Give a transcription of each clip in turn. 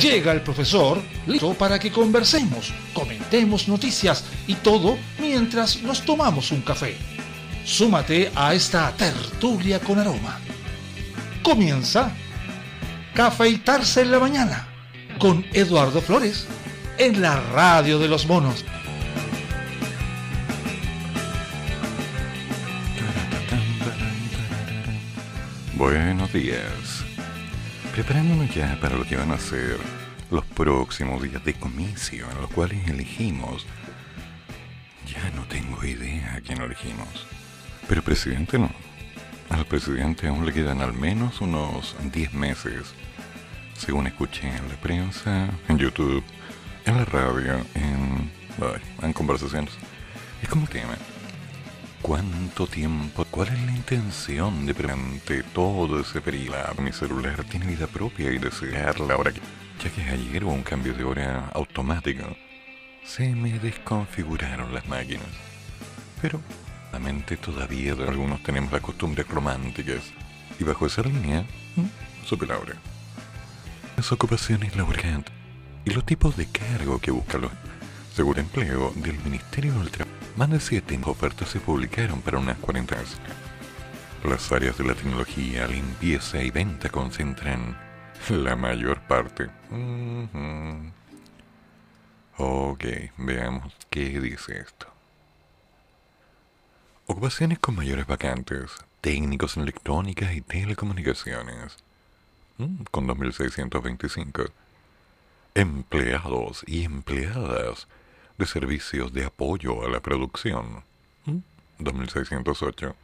Llega el profesor, listo para que conversemos, comentemos noticias y todo mientras nos tomamos un café. Súmate a esta tertulia con aroma. Comienza Cafeitarse en la mañana con Eduardo Flores en la radio de los monos. Buenos días preparándonos ya para lo que van a ser los próximos días de comicio en los cuales elegimos. Ya no tengo idea a quién elegimos. Pero presidente no. Al presidente aún le quedan al menos unos 10 meses, según escuché en la prensa, en YouTube, en la radio, en, en conversaciones. Es como que ¿Cuánto tiempo? ¿Cuál es la intención de durante todo ese periodo? Mi celular tiene vida propia y desearla ahora que, ya que ayer hubo un cambio de hora automático, se me desconfiguraron las máquinas. Pero, la mente todavía algunos tenemos las costumbres románticas y bajo esa línea, supe la hora. Las ocupaciones laborales y los tipos de cargo que buscan los seguro empleo del Ministerio del Trabajo más de 7 ofertas se publicaron para unas 40 Las áreas de la tecnología, limpieza y venta concentran la mayor parte. Ok, veamos qué dice esto. Ocupaciones con mayores vacantes, técnicos en electrónica y telecomunicaciones, mm, con 2.625. Empleados y empleadas de servicios de apoyo a la producción, 2608.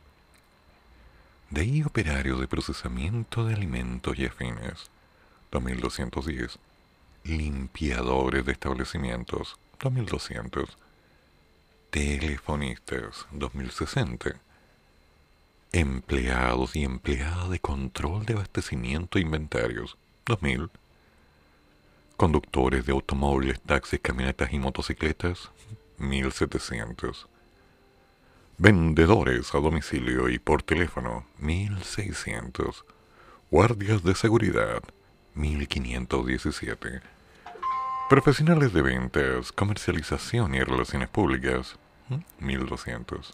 De ahí operarios de procesamiento de alimentos y afines, 2210. Limpiadores de establecimientos, 2200. Telefonistas, 2060. Empleados y empleadas de control de abastecimiento e inventarios, 2000 Conductores de automóviles, taxis, camionetas y motocicletas, 1700. Vendedores a domicilio y por teléfono, 1600. Guardias de seguridad, 1517. Profesionales de ventas, comercialización y relaciones públicas, 1200.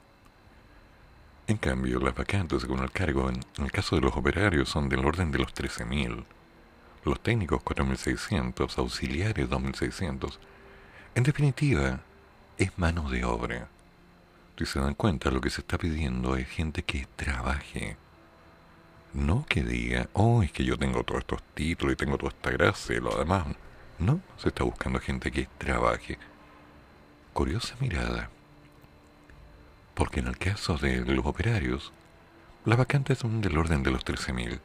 En cambio, las vacantes según el cargo en el caso de los operarios son del orden de los 13.000 los técnicos 4600, auxiliares 2600. En definitiva, es mano de obra. Si se dan cuenta, lo que se está pidiendo es gente que trabaje. No que diga, oh, es que yo tengo todos estos títulos y tengo toda esta gracia y lo demás. No, se está buscando gente que trabaje. Curiosa mirada. Porque en el caso de los operarios, las vacantes son del orden de los 13.000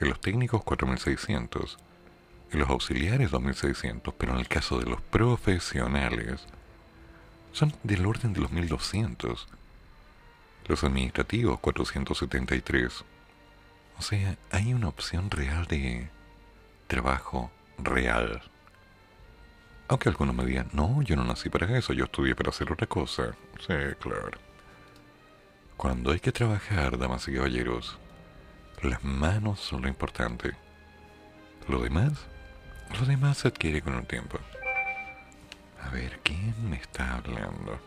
en los técnicos 4.600, en los auxiliares 2.600, pero en el caso de los profesionales son del orden de los 1.200, los administrativos 473. O sea, hay una opción real de trabajo real. Aunque algunos me digan, no, yo no nací para eso, yo estudié para hacer otra cosa. Sí, claro. Cuando hay que trabajar, damas y caballeros, las manos son lo importante. Lo demás, lo demás se adquiere con el tiempo. A ver, ¿quién me está hablando?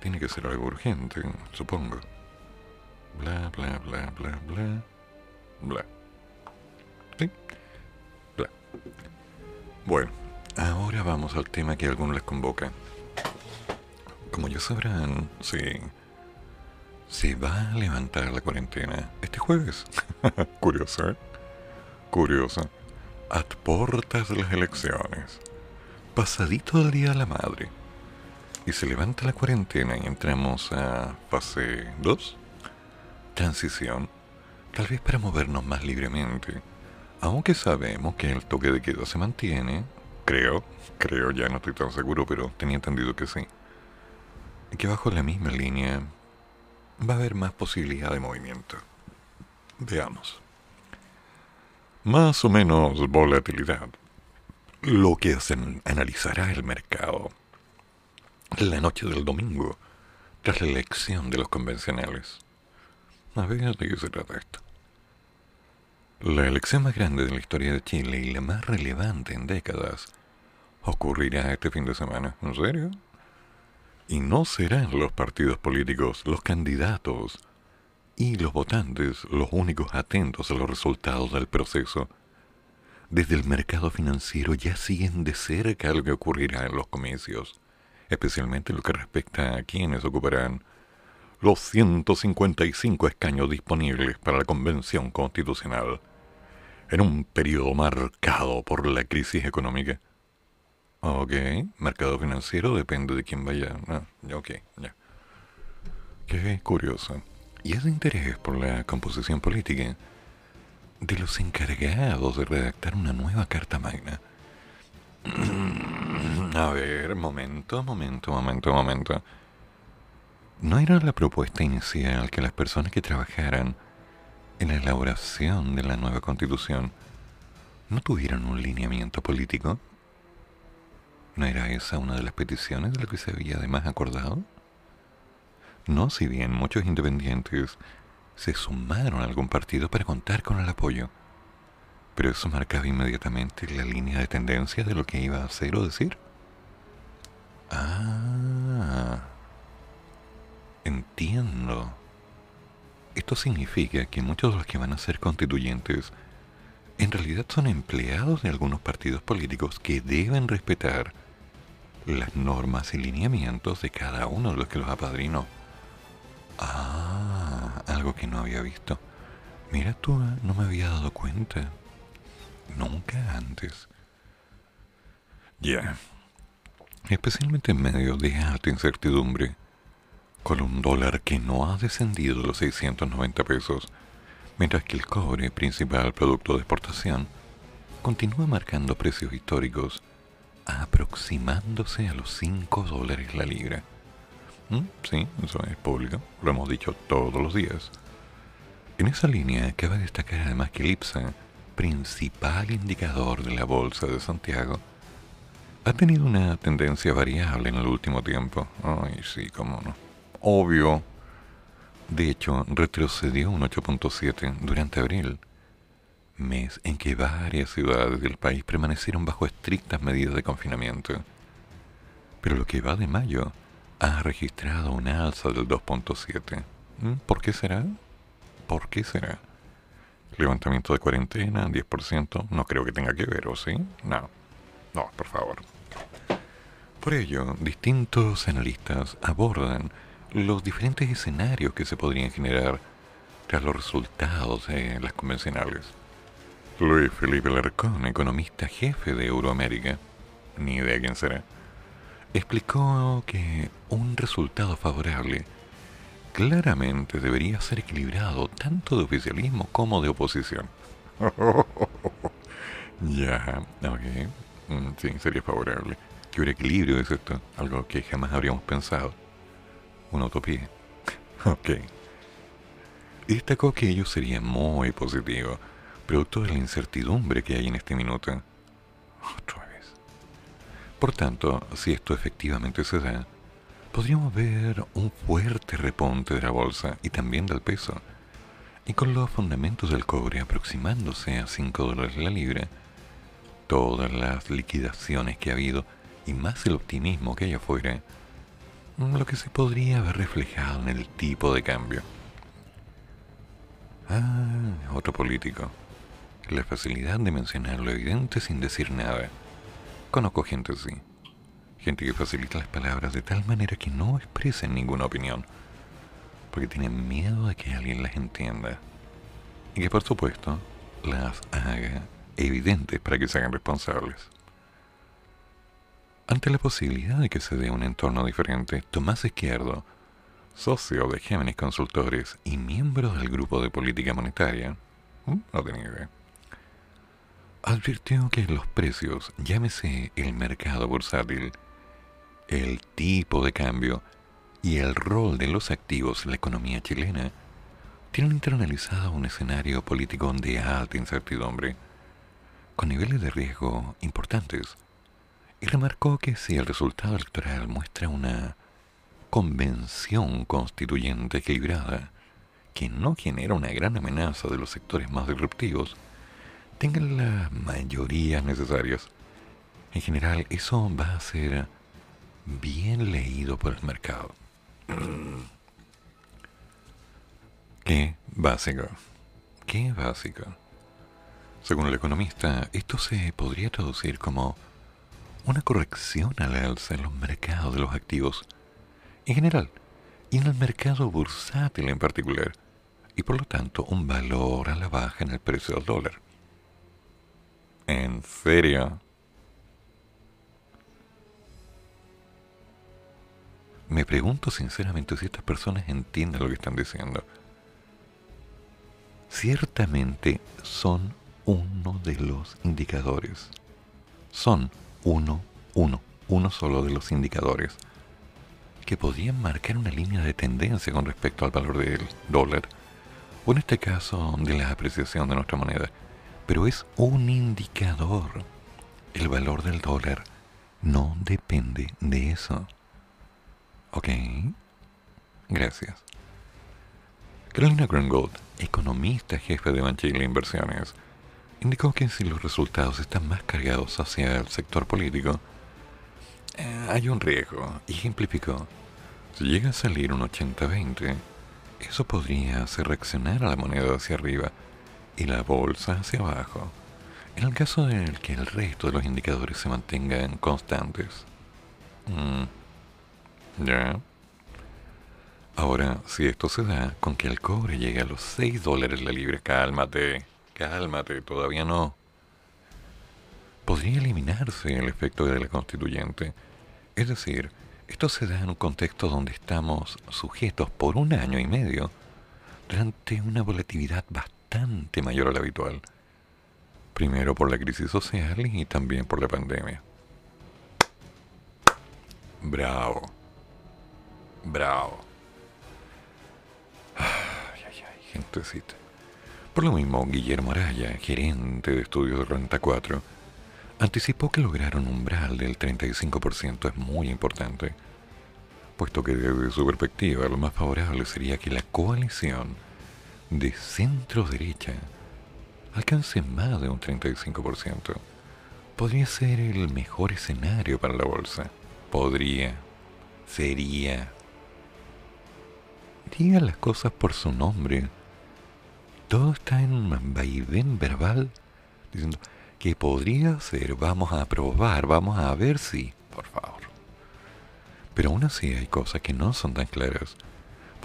Tiene que ser algo urgente, supongo. Bla, bla, bla, bla, bla. Bla. ¿Sí? Bla. Bueno, ahora vamos al tema que a algunos les convoca. Como ya sabrán, sí, se va a levantar la cuarentena este jueves. Curiosa, ¿eh? Curiosa. A portas de las elecciones. Pasadito del Día de la Madre. Y se levanta la cuarentena y entramos a fase 2. Transición. Tal vez para movernos más libremente. Aunque sabemos que el toque de queda se mantiene. Creo. Creo, ya no estoy tan seguro, pero tenía entendido que sí. Que bajo la misma línea va a haber más posibilidad de movimiento. Veamos. Más o menos volatilidad. Lo que se analizará el mercado la noche del domingo, tras la elección de los convencionales. A ver, ¿de qué se trata esto? La elección más grande de la historia de Chile y la más relevante en décadas ocurrirá este fin de semana. ¿En serio? Y no serán los partidos políticos, los candidatos y los votantes los únicos atentos a los resultados del proceso. Desde el mercado financiero ya siguen de cerca lo que ocurrirá en los comicios, especialmente lo que respecta a quienes ocuparán los 155 escaños disponibles para la Convención Constitucional en un periodo marcado por la crisis económica. Ok, mercado financiero depende de quién vaya. Ah, ok, ya. Qué curioso. Y ese interés por la composición política de los encargados de redactar una nueva Carta Magna. A ver, momento, momento, momento, momento. ¿No era la propuesta inicial que las personas que trabajaran en la elaboración de la nueva constitución no tuvieran un lineamiento político? ¿No era esa una de las peticiones de lo que se había además acordado? No, si bien muchos independientes se sumaron a algún partido para contar con el apoyo, pero eso marcaba inmediatamente la línea de tendencia de lo que iba a hacer o decir. Ah, entiendo. Esto significa que muchos de los que van a ser constituyentes en realidad son empleados de algunos partidos políticos que deben respetar las normas y lineamientos de cada uno de los que los apadrinó. Ah, algo que no había visto. Mira tú, ¿eh? no me había dado cuenta. Nunca antes. Ya. Especialmente en medio de alta incertidumbre, con un dólar que no ha descendido de los 690 pesos, mientras que el cobre, principal producto de exportación, continúa marcando precios históricos aproximándose a los 5 dólares la libra. ¿Mm? Sí, eso es público, lo hemos dicho todos los días. En esa línea cabe destacar además que el IPSA, principal indicador de la Bolsa de Santiago, ha tenido una tendencia variable en el último tiempo. Ay, sí, cómo no. Obvio. De hecho, retrocedió un 8.7 durante abril mes en que varias ciudades del país permanecieron bajo estrictas medidas de confinamiento. Pero lo que va de mayo ha registrado una alza del 2.7. ¿Mm? ¿Por qué será? ¿Por qué será? Levantamiento de cuarentena, 10%, no creo que tenga que ver, ¿o sí? No, no, por favor. Por ello, distintos analistas abordan los diferentes escenarios que se podrían generar tras los resultados de las convencionales. Luis Felipe Larcón, economista jefe de Euroamérica, ni idea quién será, explicó que un resultado favorable claramente debería ser equilibrado tanto de oficialismo como de oposición. ya, ok. Mm, sí, sería favorable. Que hubiera equilibrio es esto, algo que jamás habríamos pensado. Una utopía. ok. Destacó que ello sería muy positivo producto de la incertidumbre que hay en este minuto. Otra vez. Por tanto, si esto efectivamente se da, podríamos ver un fuerte reponte de la bolsa y también del peso, y con los fundamentos del cobre aproximándose a 5 dólares la libra, todas las liquidaciones que ha habido y más el optimismo que hay afuera, lo que se podría ver reflejado en el tipo de cambio. Ah, otro político la facilidad de mencionar lo evidente sin decir nada. Conozco gente así. Gente que facilita las palabras de tal manera que no expresen ninguna opinión, porque tienen miedo de que alguien las entienda. Y que por supuesto las haga evidentes para que se hagan responsables. Ante la posibilidad de que se dé un entorno diferente, Tomás Izquierdo, socio de Géminis Consultores y miembro del grupo de política monetaria, no tenía idea, advirtió que los precios, llámese el mercado bursátil, el tipo de cambio y el rol de los activos en la economía chilena, tienen internalizado un escenario político de alta incertidumbre, con niveles de riesgo importantes, y remarcó que si el resultado electoral muestra una convención constituyente equilibrada, que no genera una gran amenaza de los sectores más disruptivos, tengan las mayorías necesarias. En general, eso va a ser bien leído por el mercado. ¿Qué básico? ¿Qué básico? Según el economista, esto se podría traducir como una corrección al alza en los mercados de los activos en general y en el mercado bursátil en particular, y por lo tanto un valor a la baja en el precio del dólar. ¿En serio? Me pregunto sinceramente si estas personas entienden lo que están diciendo. Ciertamente son uno de los indicadores. Son uno, uno, uno solo de los indicadores que podrían marcar una línea de tendencia con respecto al valor del dólar, o en este caso de la apreciación de nuestra moneda. Pero es un indicador. El valor del dólar no depende de eso. ¿Ok? Gracias. Carolina Grungold, economista jefe de Banchile Inversiones, indicó que si los resultados están más cargados hacia el sector político, eh, hay un riesgo. Ejemplificó, si llega a salir un 80-20, eso podría hacer reaccionar a la moneda hacia arriba y la bolsa hacia abajo, en el caso el que el resto de los indicadores se mantengan constantes. Mm, ¿Ya? Ahora, si esto se da con que el cobre llegue a los 6 dólares la libra, cálmate, cálmate, todavía no. Podría eliminarse el efecto de la constituyente. Es decir, esto se da en un contexto donde estamos sujetos por un año y medio durante una volatilidad bastante mayor a la habitual. Primero por la crisis social y también por la pandemia. Bravo. Bravo. Ay, ay, ay, gentecita. Por lo mismo, Guillermo Araya, gerente de estudios de Renta 4, anticipó que lograr un umbral del 35% es muy importante, puesto que desde su perspectiva lo más favorable sería que la coalición de centro-derecha alcance más de un 35%. Podría ser el mejor escenario para la bolsa. Podría. Sería diga las cosas por su nombre. Todo está en un vaivén verbal diciendo que podría ser, vamos a probar, vamos a ver si, por favor. Pero aún así hay cosas que no son tan claras,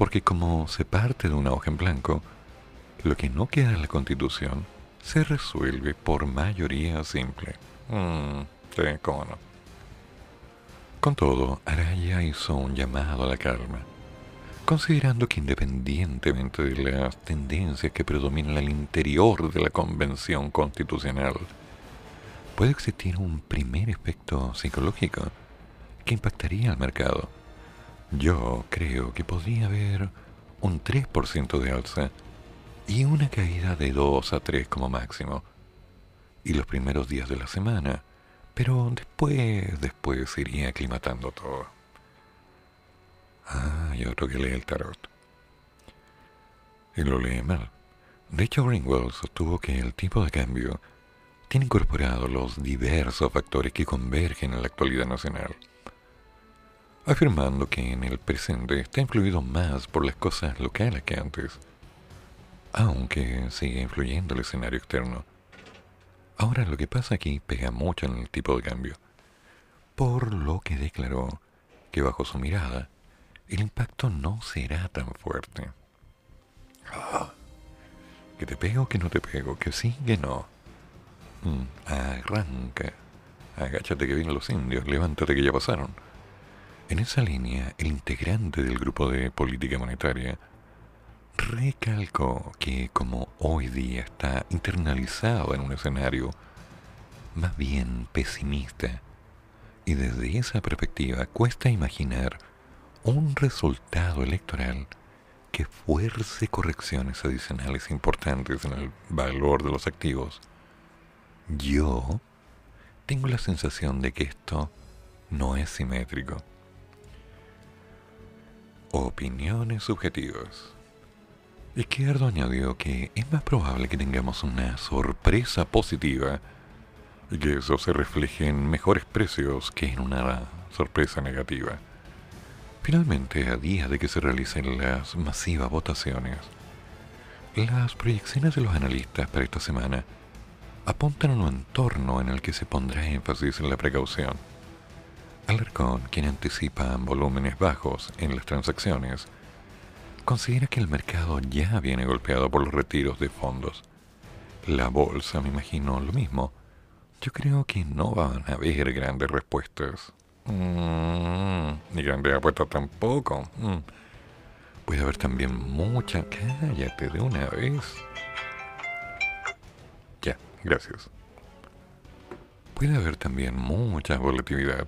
porque como se parte de una hoja en blanco, lo que no queda en la constitución se resuelve por mayoría simple. Mmm, sí, cómo no. Con todo, Araya hizo un llamado a la calma considerando que independientemente de las tendencias que predominan al interior de la Convención Constitucional, puede existir un primer efecto psicológico que impactaría al mercado. Yo creo que podría haber un 3% de alza y una caída de 2 a 3 como máximo. Y los primeros días de la semana, pero después, después iría aclimatando todo. Ah, y otro que lee el tarot. Y lo lee mal. De hecho, Greenwell sostuvo que el tipo de cambio tiene incorporado los diversos factores que convergen en la actualidad nacional, afirmando que en el presente está influido más por las cosas locales que antes, aunque sigue influyendo el escenario externo. Ahora lo que pasa aquí pega mucho en el tipo de cambio, por lo que declaró que bajo su mirada, el impacto no será tan fuerte. Ah, que te pego, que no te pego, que sí, que no. Mm, arranca. Agáchate que vienen los indios, levántate que ya pasaron. En esa línea, el integrante del grupo de política monetaria recalcó que como hoy día está internalizado en un escenario más bien pesimista, y desde esa perspectiva cuesta imaginar un resultado electoral que fuerce correcciones adicionales importantes en el valor de los activos, yo tengo la sensación de que esto no es simétrico. Opiniones subjetivas. Izquierdo añadió que es más probable que tengamos una sorpresa positiva y que eso se refleje en mejores precios que en una sorpresa negativa. Finalmente, a día de que se realicen las masivas votaciones, las proyecciones de los analistas para esta semana apuntan a un entorno en el que se pondrá énfasis en la precaución. Alarcón, quien anticipa volúmenes bajos en las transacciones, considera que el mercado ya viene golpeado por los retiros de fondos. La bolsa, me imagino, lo mismo. Yo creo que no van a haber grandes respuestas. Mm, ni grandes apuestas tampoco. Mm. Puede haber también mucha... Cállate de una vez. Ya, gracias. Puede haber también mucha volatilidad,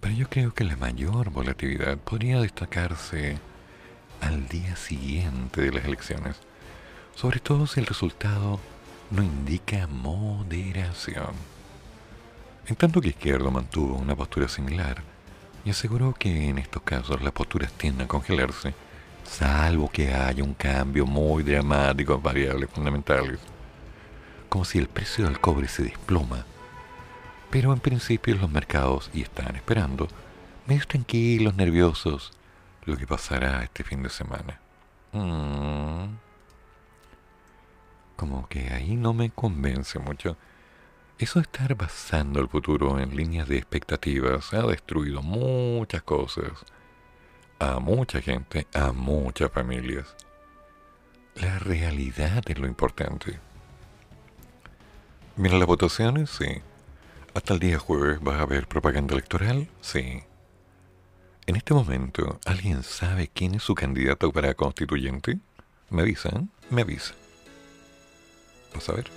pero yo creo que la mayor volatilidad podría destacarse al día siguiente de las elecciones, sobre todo si el resultado no indica moderación. En tanto que Izquierdo mantuvo una postura similar y aseguró que en estos casos las posturas tienden a congelarse, salvo que haya un cambio muy dramático en variables fundamentales, como si el precio del cobre se desploma. Pero en principio los mercados y están esperando, medio tranquilos, nerviosos, lo que pasará este fin de semana. Mm. Como que ahí no me convence mucho. Eso de estar basando el futuro en líneas de expectativas ha destruido muchas cosas, a mucha gente, a muchas familias. La realidad es lo importante. Mira las votaciones, sí. Hasta el día jueves va a haber propaganda electoral, sí. En este momento, ¿alguien sabe quién es su candidato para constituyente? ¿Me avisan? Me avisa. ¿Vas a ver?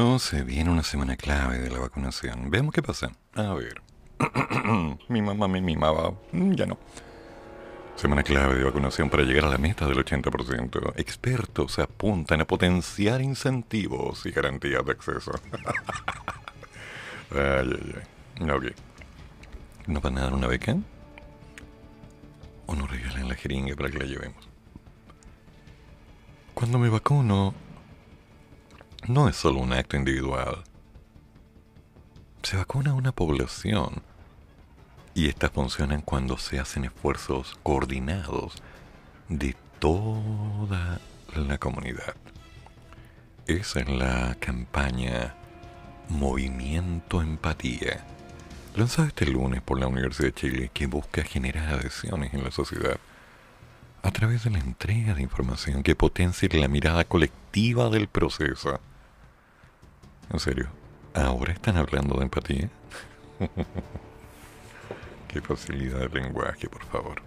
Bueno, se viene una semana clave de la vacunación. Veamos qué pasa. A ver. mi mamá me mimaba. Mm, ya no. Semana clave de vacunación para llegar a la meta del 80%. Expertos apuntan a potenciar incentivos y garantías de acceso. ay, ay, ay. Ok. ¿No van a dar una beca? ¿O nos regalan la jeringa para que la llevemos? Cuando me vacuno, no es solo un acto individual. Se vacuna una población y estas funcionan cuando se hacen esfuerzos coordinados de toda la comunidad. Esa es la campaña Movimiento Empatía, lanzada este lunes por la Universidad de Chile, que busca generar adhesiones en la sociedad a través de la entrega de información que potencie la mirada colectiva del proceso. En serio, ¿ahora están hablando de empatía? Qué facilidad de lenguaje, por favor.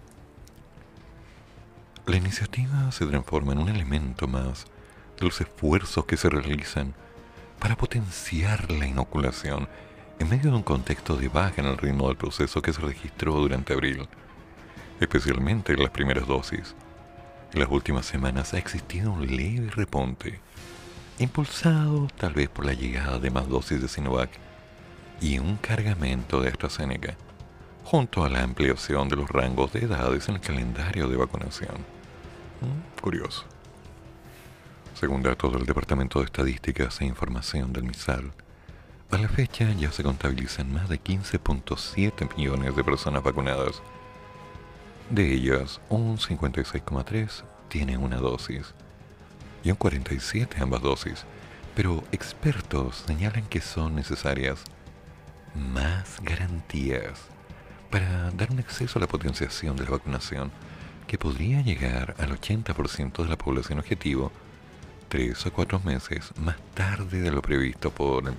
La iniciativa se transforma en un elemento más de los esfuerzos que se realizan para potenciar la inoculación en medio de un contexto de baja en el ritmo del proceso que se registró durante abril, especialmente en las primeras dosis. En las últimas semanas ha existido un leve reponte, impulsado tal vez por la llegada de más dosis de Sinovac y un cargamento de AstraZeneca junto a la ampliación de los rangos de edades en el calendario de vacunación. Mm, curioso. Según datos del Departamento de Estadísticas e Información del MISAL, a la fecha ya se contabilizan más de 15.7 millones de personas vacunadas. De ellas, un 56,3 tiene una dosis y un 47 ambas dosis, pero expertos señalan que son necesarias más garantías para dar un acceso a la potenciación de la vacunación que podría llegar al 80% de la población objetivo tres o cuatro meses más tarde de lo previsto por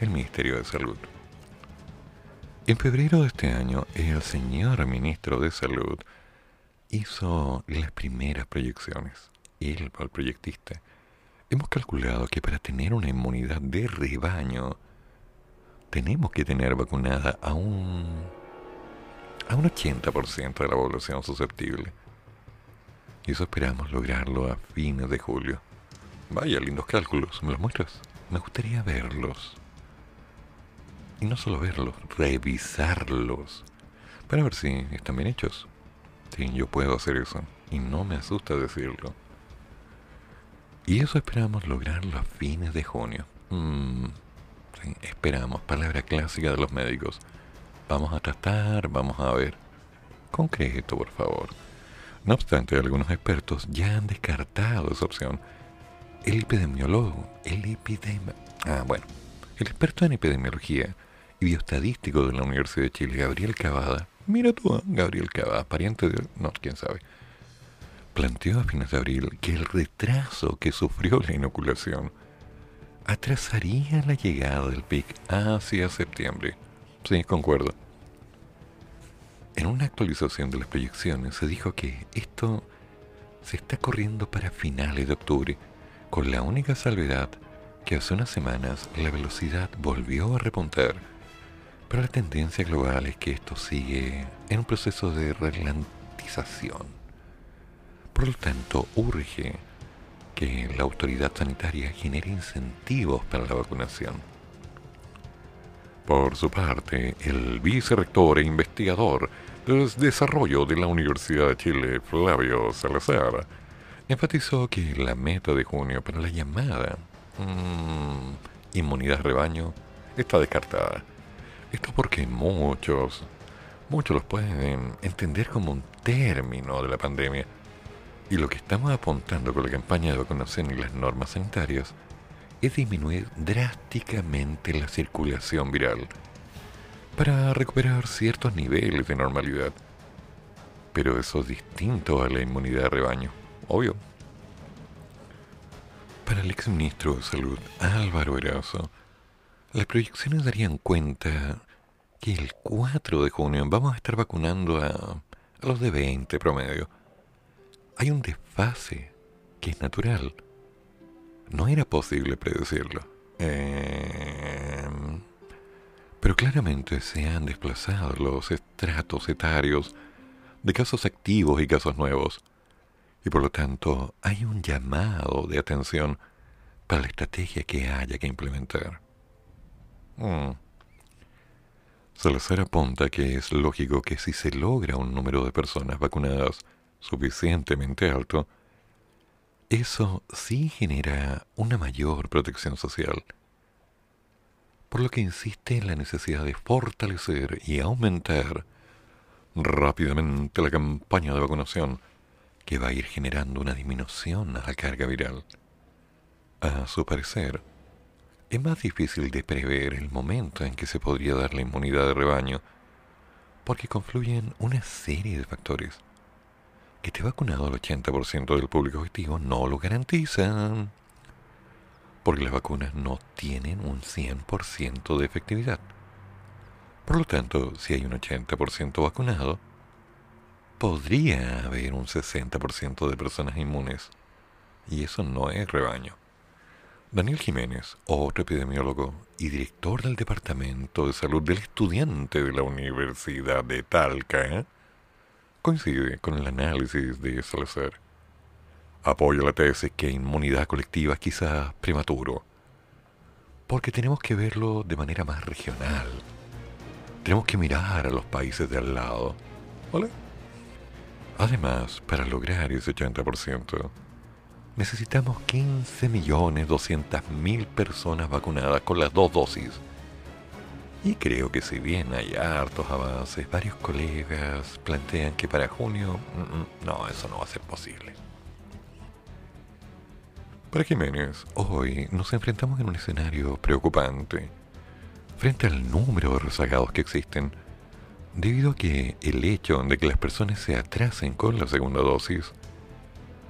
el Ministerio de Salud. En febrero de este año, el señor ministro de Salud hizo las primeras proyecciones. Él, el proyectista, hemos calculado que para tener una inmunidad de rebaño, tenemos que tener vacunada a un a un 80% de la población susceptible. Y eso esperamos lograrlo a fines de julio. Vaya, lindos cálculos, ¿me los muestras? Me gustaría verlos. Y no solo verlos, revisarlos. Para ver si están bien hechos. Sí, yo puedo hacer eso. Y no me asusta decirlo. Y eso esperamos lograrlo a fines de junio. Mm, esperamos, palabra clásica de los médicos. Vamos a tratar, vamos a ver. Concreto, por favor. No obstante, algunos expertos ya han descartado esa opción. El epidemiólogo, el epidemiólogo, ah, bueno, el experto en epidemiología y bioestadístico de la Universidad de Chile, Gabriel Cavada, mira tú, ¿eh? Gabriel Cavada, pariente de, no, quién sabe, planteó a fines de abril que el retraso que sufrió la inoculación atrasaría la llegada del pic hacia septiembre. Sí, concuerdo. En una actualización de las proyecciones se dijo que esto se está corriendo para finales de octubre, con la única salvedad que hace unas semanas la velocidad volvió a repuntar, pero la tendencia global es que esto sigue en un proceso de ralentización. Por lo tanto, urge que la autoridad sanitaria genere incentivos para la vacunación por su parte, el vicerrector e investigador de desarrollo de la Universidad de Chile, Flavio Salazar, enfatizó que la meta de junio para la llamada mm, inmunidad rebaño está descartada. Esto porque muchos, muchos los pueden entender como un término de la pandemia. Y lo que estamos apuntando con la campaña de vacunación y las normas sanitarias es disminuir drásticamente la circulación viral para recuperar ciertos niveles de normalidad. Pero eso es distinto a la inmunidad de rebaño, obvio. Para el exministro de Salud, Álvaro Erazo, las proyecciones darían cuenta que el 4 de junio vamos a estar vacunando a, a los de 20 promedio. Hay un desfase que es natural no era posible predecirlo. Em, pero claramente se han desplazado los estratos etarios de casos activos y casos nuevos. Y por lo tanto hay un llamado de atención para la estrategia que haya que implementar. Mm. Salazar apunta que es lógico que si se logra un número de personas vacunadas suficientemente alto, eso sí genera una mayor protección social. Por lo que insiste en la necesidad de fortalecer y aumentar rápidamente la campaña de vacunación que va a ir generando una disminución a la carga viral. A su parecer, es más difícil de prever el momento en que se podría dar la inmunidad de rebaño, porque confluyen una serie de factores que esté vacunado al 80% del público objetivo no lo garantizan, porque las vacunas no tienen un 100% de efectividad. Por lo tanto, si hay un 80% vacunado, podría haber un 60% de personas inmunes, y eso no es rebaño. Daniel Jiménez, otro epidemiólogo y director del Departamento de Salud del Estudiante de la Universidad de Talca, coincide con el análisis de Salazar. Apoya la tesis que inmunidad colectiva es quizás prematuro, porque tenemos que verlo de manera más regional. Tenemos que mirar a los países de al lado. ¿Vale? Además, para lograr ese 80%, necesitamos 15.200.000 personas vacunadas con las dos dosis. Y creo que si bien hay hartos avances, varios colegas plantean que para junio, mm, mm, no, eso no va a ser posible. Para Jiménez, hoy nos enfrentamos en un escenario preocupante frente al número de rezagados que existen, debido a que el hecho de que las personas se atrasen con la segunda dosis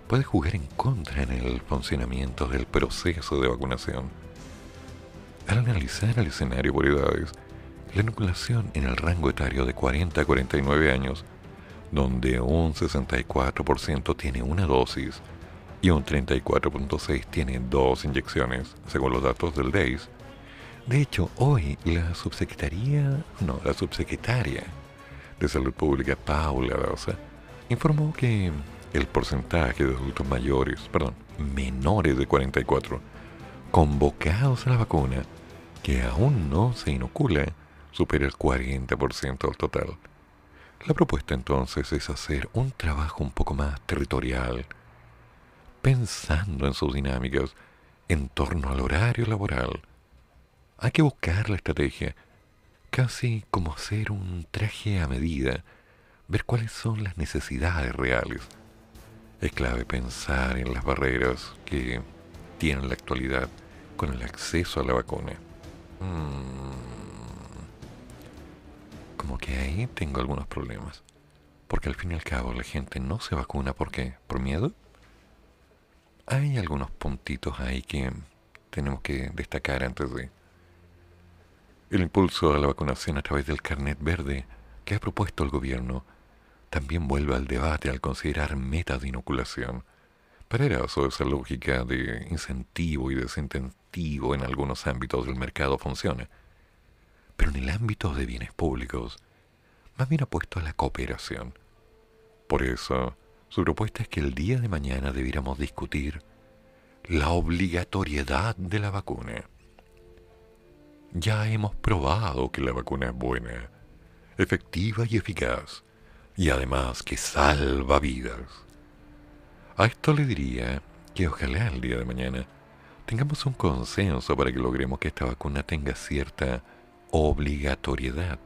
puede jugar en contra en el funcionamiento del proceso de vacunación. Al analizar el escenario por edades, la inoculación en el rango etario de 40 a 49 años, donde un 64% tiene una dosis y un 34.6% tiene dos inyecciones, según los datos del DEIS. De hecho, hoy la subsecretaría, no, la subsecretaria de Salud Pública, Paula Daza, informó que el porcentaje de adultos mayores, perdón, menores de 44, convocados a la vacuna, que aún no se inocula, supera el 40% del total. La propuesta entonces es hacer un trabajo un poco más territorial, pensando en sus dinámicas en torno al horario laboral. Hay que buscar la estrategia, casi como hacer un traje a medida, ver cuáles son las necesidades reales es clave pensar en las barreras que tiene la actualidad con el acceso a la vacuna. Mm. Como que ahí tengo algunos problemas. Porque al fin y al cabo la gente no se vacuna porque por miedo. Hay algunos puntitos ahí que tenemos que destacar antes de... El impulso a la vacunación a través del carnet verde que ha propuesto el gobierno también vuelve al debate al considerar metas de inoculación. Para eso esa lógica de incentivo y desincentivo en algunos ámbitos del mercado funciona. Pero en el ámbito de bienes públicos, más bien apuesto a la cooperación. Por eso, su propuesta es que el día de mañana debiéramos discutir la obligatoriedad de la vacuna. Ya hemos probado que la vacuna es buena, efectiva y eficaz y además que salva vidas. A esto le diría que ojalá el día de mañana tengamos un consenso para que logremos que esta vacuna tenga cierta obligatoriedad.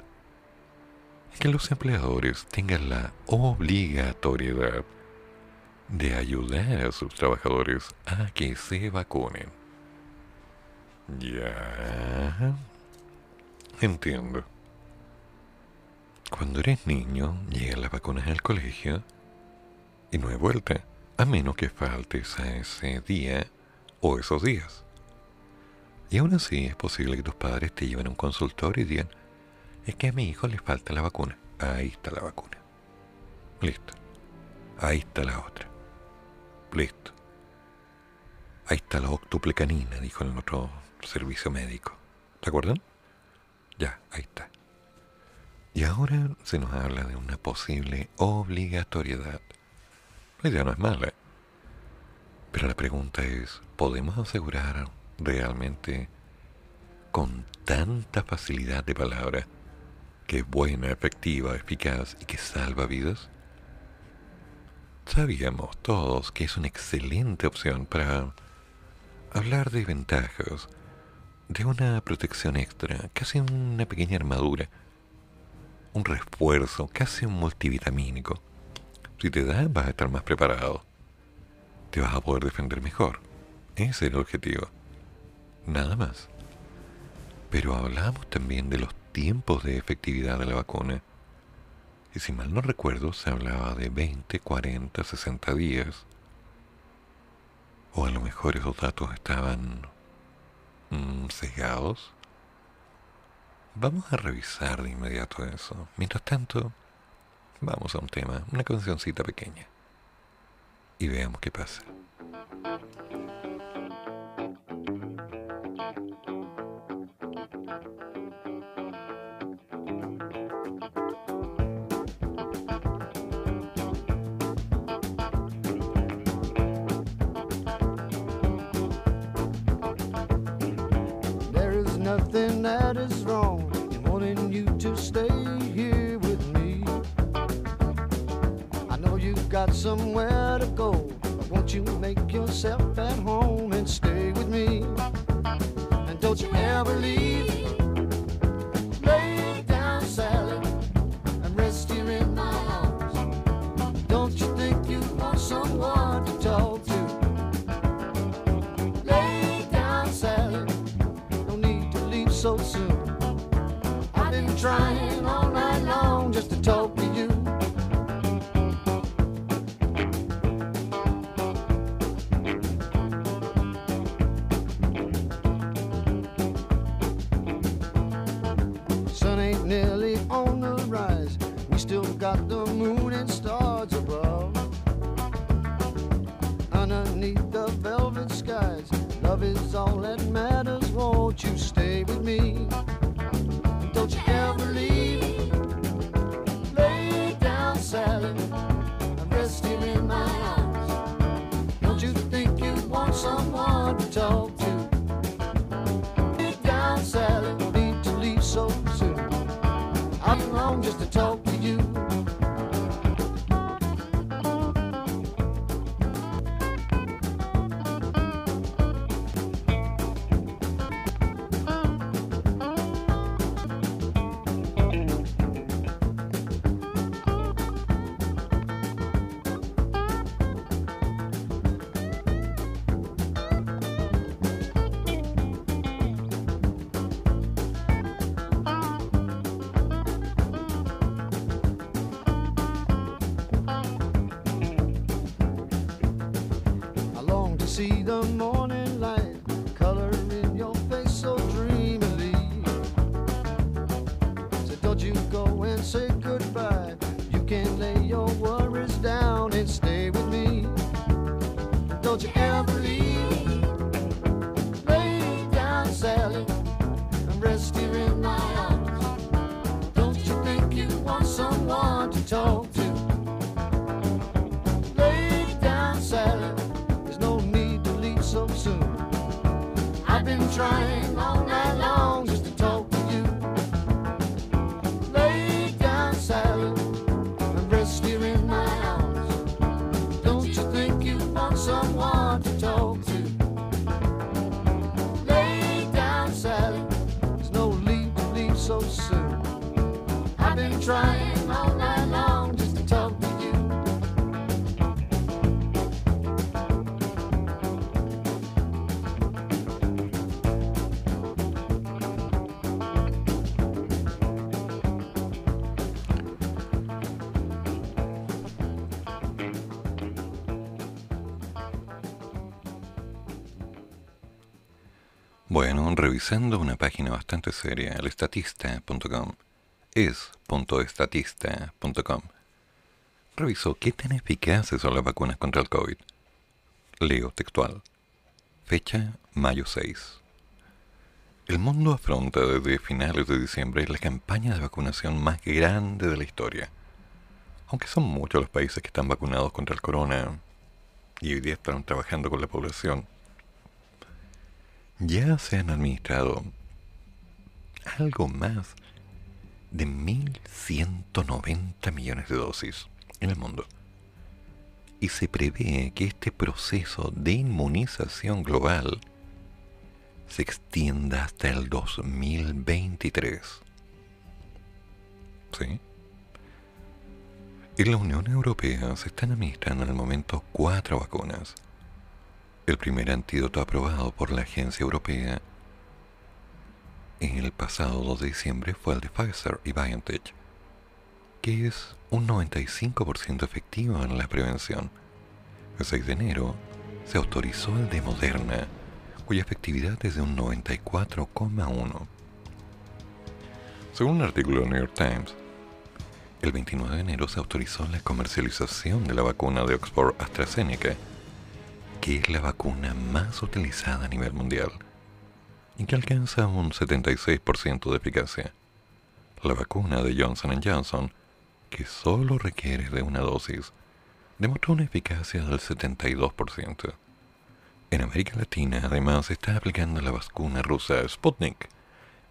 Que los empleadores tengan la obligatoriedad de ayudar a sus trabajadores a que se vacunen. Ya. Entiendo. Cuando eres niño, llegan las vacunas al colegio y no hay vuelta, a menos que faltes a ese día o esos días. Y aún así es posible que tus padres te lleven a un consultorio y digan, es que a mi hijo le falta la vacuna. Ahí está la vacuna. Listo. Ahí está la otra. Listo. Ahí está la octuple canina, dijo el otro servicio médico. ¿Te acuerdan? Ya, ahí está. Y ahora se nos habla de una posible obligatoriedad. La idea no es mala. Pero la pregunta es, ¿podemos asegurar realmente con tanta facilidad de palabra que es buena, efectiva, eficaz y que salva vidas? Sabíamos todos que es una excelente opción para hablar de ventajas, de una protección extra, casi una pequeña armadura, un refuerzo, casi un multivitamínico. Si te da, vas a estar más preparado. Te vas a poder defender mejor. Ese es el objetivo. Nada más. Pero hablamos también de los tiempos de efectividad de la vacuna. Y si mal no recuerdo, se hablaba de 20, 40, 60 días. O a lo mejor esos datos estaban mmm, sesgados. Vamos a revisar de inmediato eso. Mientras tanto, vamos a un tema, una cancioncita pequeña. Y veamos qué pasa. That is wrong in wanting you to stay here with me. I know you've got somewhere to go, but won't you make yourself at home and stay with me? And don't you ever leave. See the morning light color in your face so dreamily. So don't you go and say goodbye. You can lay your worries down and stay with me. Don't you ever leave. Lay down, Sally, and rest here in my arms. Don't you think you want someone to talk Trying all night long just to talk to you. Lay down, Sally, and rest here in my arms. Don't you think you want someone to talk to? Lay down, Sally. There's no need to leave so soon. I've been trying Revisando una página bastante seria, el estatista.com, es.estatista.com, revisó qué tan eficaces son las vacunas contra el COVID. Leo textual. Fecha, mayo 6. El mundo afronta desde finales de diciembre la campaña de vacunación más grande de la historia. Aunque son muchos los países que están vacunados contra el corona y hoy día están trabajando con la población, ya se han administrado algo más de 1.190 millones de dosis en el mundo. Y se prevé que este proceso de inmunización global se extienda hasta el 2023. ¿Sí? En la Unión Europea se están administrando en el momento cuatro vacunas. El primer antídoto aprobado por la Agencia Europea en el pasado 2 de diciembre fue el de Pfizer y BioNTech, que es un 95% efectivo en la prevención. El 6 de enero se autorizó el de Moderna, cuya efectividad es de un 94,1. Según un artículo del New York Times, el 29 de enero se autorizó la comercialización de la vacuna de Oxford AstraZeneca, que es la vacuna más utilizada a nivel mundial y que alcanza un 76% de eficacia. La vacuna de Johnson Johnson, que solo requiere de una dosis, demostró una eficacia del 72%. En América Latina, además, se está aplicando la vacuna rusa Sputnik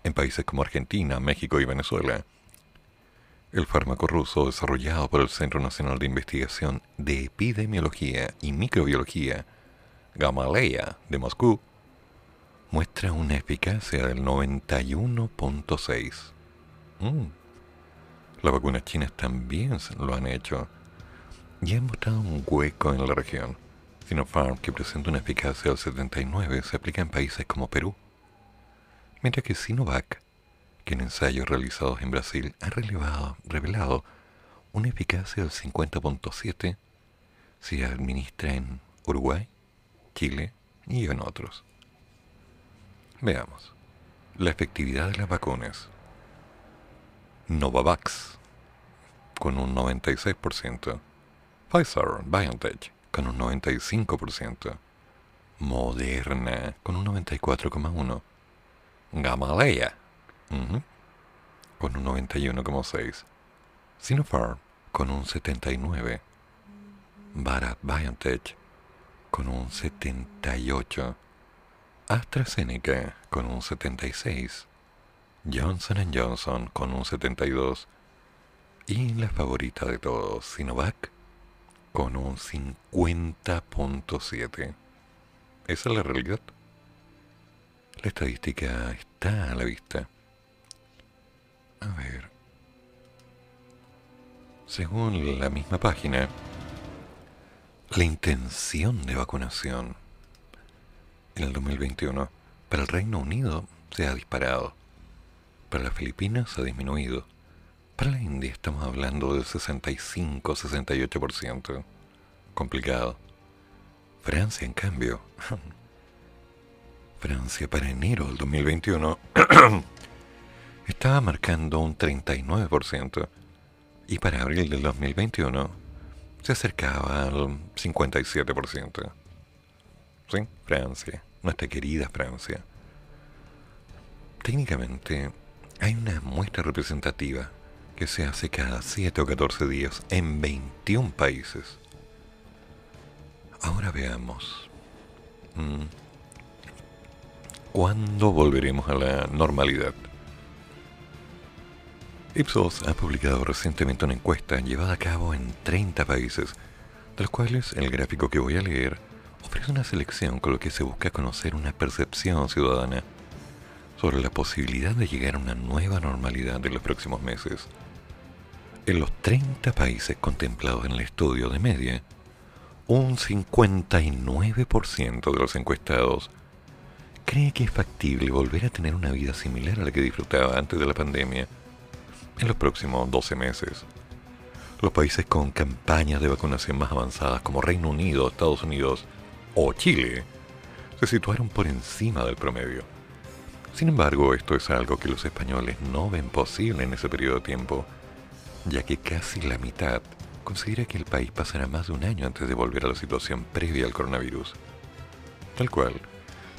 en países como Argentina, México y Venezuela. El fármaco ruso, desarrollado por el Centro Nacional de Investigación de Epidemiología y Microbiología, Gamaleya, de Moscú, muestra una eficacia del 91.6. Mm. Las vacunas chinas también lo han hecho y han mostrado un hueco en la región. Sinopharm, que presenta una eficacia del 79, se aplica en países como Perú, mientras que Sinovac, que en ensayos realizados en Brasil ha revelado una eficacia del 50.7, se administra en Uruguay, Chile y en otros. Veamos. La efectividad de las vacunas. Novavax, con un 96%. Pfizer, BioNTech, con un 95%. Moderna, con un 94,1%. Gamaleya, con un 91,6%. Sinopharm, con un 79%. Bharat BioNTech, con un 78%. AstraZeneca con un 76, Johnson Johnson con un 72 y la favorita de todos, Sinovac, con un 50.7. Esa es la realidad. La estadística está a la vista. A ver. Según la misma página, la intención de vacunación en el 2021. Para el Reino Unido se ha disparado. Para las Filipinas ha disminuido. Para la India estamos hablando del 65-68%. Complicado. Francia, en cambio. Francia para enero del 2021 estaba marcando un 39% y para abril del 2021 se acercaba al 57%. ¿Sí? Francia nuestra querida Francia. Técnicamente, hay una muestra representativa que se hace cada 7 o 14 días en 21 países. Ahora veamos. Mm, ¿Cuándo volveremos a la normalidad? Ipsos ha publicado recientemente una encuesta llevada a cabo en 30 países, de los cuales el gráfico que voy a leer ofrece una selección con lo que se busca conocer una percepción ciudadana sobre la posibilidad de llegar a una nueva normalidad en los próximos meses. En los 30 países contemplados en el estudio de media, un 59% de los encuestados cree que es factible volver a tener una vida similar a la que disfrutaba antes de la pandemia en los próximos 12 meses. Los países con campañas de vacunación más avanzadas como Reino Unido, Estados Unidos, o Chile se situaron por encima del promedio. Sin embargo, esto es algo que los españoles no ven posible en ese periodo de tiempo, ya que casi la mitad considera que el país pasará más de un año antes de volver a la situación previa al coronavirus. Tal cual,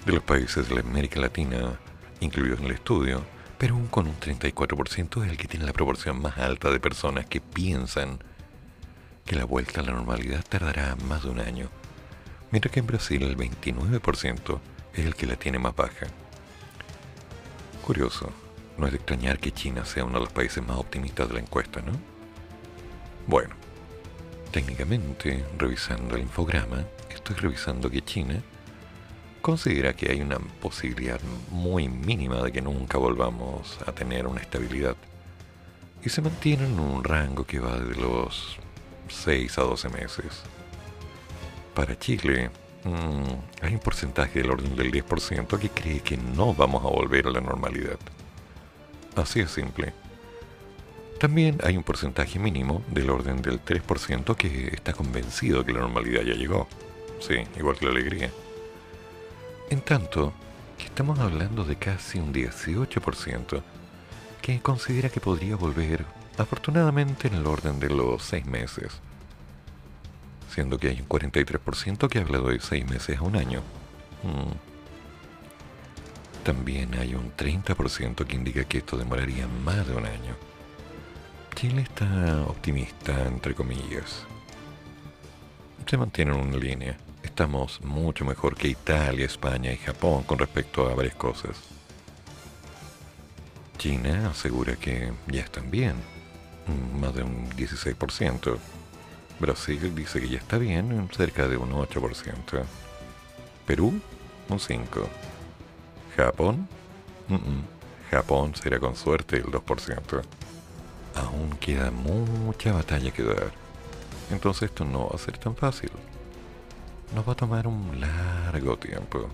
de los países de la América Latina, incluidos en el estudio, Perú con un 34% es el que tiene la proporción más alta de personas que piensan que la vuelta a la normalidad tardará más de un año, mientras que en Brasil el 29% es el que la tiene más baja. Curioso, no es de extrañar que China sea uno de los países más optimistas de la encuesta, ¿no? Bueno, técnicamente, revisando el infograma, estoy revisando que China considera que hay una posibilidad muy mínima de que nunca volvamos a tener una estabilidad y se mantiene en un rango que va de los 6 a 12 meses. Para Chile, mm, hay un porcentaje del orden del 10% que cree que no vamos a volver a la normalidad. Así es simple. También hay un porcentaje mínimo del orden del 3% que está convencido que la normalidad ya llegó. Sí, igual que la alegría. En tanto, que estamos hablando de casi un 18% que considera que podría volver, afortunadamente, en el orden de los 6 meses. Siendo que hay un 43% que habla de 6 meses a un año. Mm. También hay un 30% que indica que esto demoraría más de un año. Chile está optimista, entre comillas. Se mantiene en una línea. Estamos mucho mejor que Italia, España y Japón con respecto a varias cosas. China asegura que ya están bien, más de un 16%. Brasil dice que ya está bien, cerca de un 8%. Perú, un 5%. Japón, Japón será con suerte el 2%. Aún queda mucha batalla que dar. Entonces esto no va a ser tan fácil nos va a tomar un largo tiempo.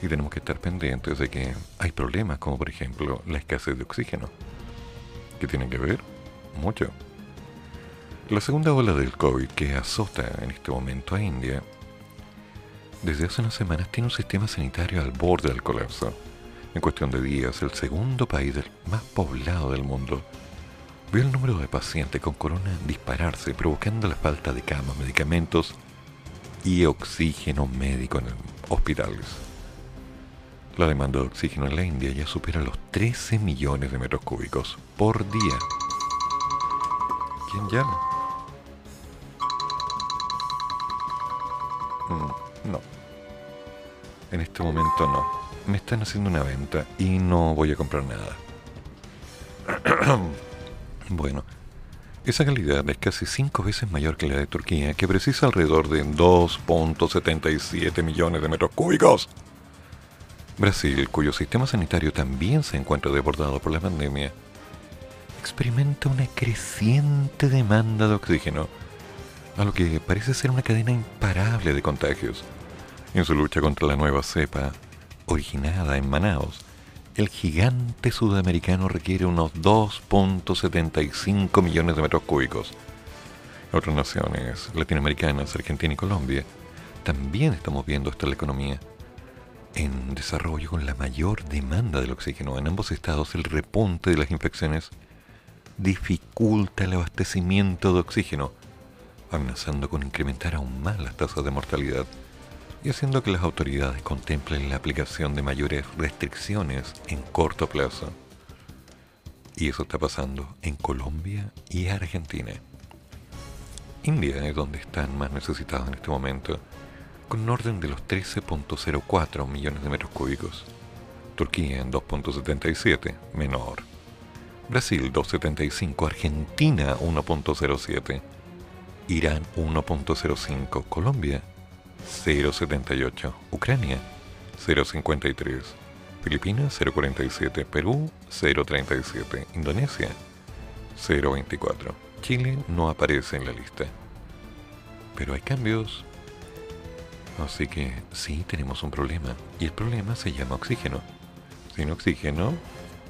Y tenemos que estar pendientes de que hay problemas como por ejemplo la escasez de oxígeno. ¿Qué tiene que ver? Mucho. La segunda ola del COVID que azota en este momento a India, desde hace unas semanas tiene un sistema sanitario al borde del colapso. En cuestión de días, el segundo país más poblado del mundo vio el número de pacientes con corona dispararse, provocando la falta de camas, medicamentos y oxígeno médico en hospitales. La demanda de oxígeno en la India ya supera los 13 millones de metros cúbicos por día. ¿Quién llama? Mm, no. En este momento no. Me están haciendo una venta y no voy a comprar nada. bueno, esa calidad es casi cinco veces mayor que la de Turquía, que precisa alrededor de 2.77 millones de metros cúbicos. Brasil, cuyo sistema sanitario también se encuentra desbordado por la pandemia, experimenta una creciente demanda de oxígeno, a lo que parece ser una cadena imparable de contagios. En su lucha contra la nueva cepa, originada en Manaus, el gigante sudamericano requiere unos 2.75 millones de metros cúbicos. Otras naciones latinoamericanas, Argentina y Colombia, también estamos viendo esta la economía en desarrollo con la mayor demanda del oxígeno. En ambos estados el repunte de las infecciones dificulta el abastecimiento de oxígeno, amenazando con incrementar aún más las tasas de mortalidad y haciendo que las autoridades contemplen la aplicación de mayores restricciones en corto plazo. Y eso está pasando en Colombia y Argentina. India es donde están más necesitados en este momento, con un orden de los 13.04 millones de metros cúbicos. Turquía en 2.77, menor. Brasil 2.75, Argentina 1.07, Irán 1.05, Colombia 078, Ucrania 053, Filipinas 047, Perú 037, Indonesia 024. Chile no aparece en la lista. Pero hay cambios. Así que sí tenemos un problema. Y el problema se llama oxígeno. Sin oxígeno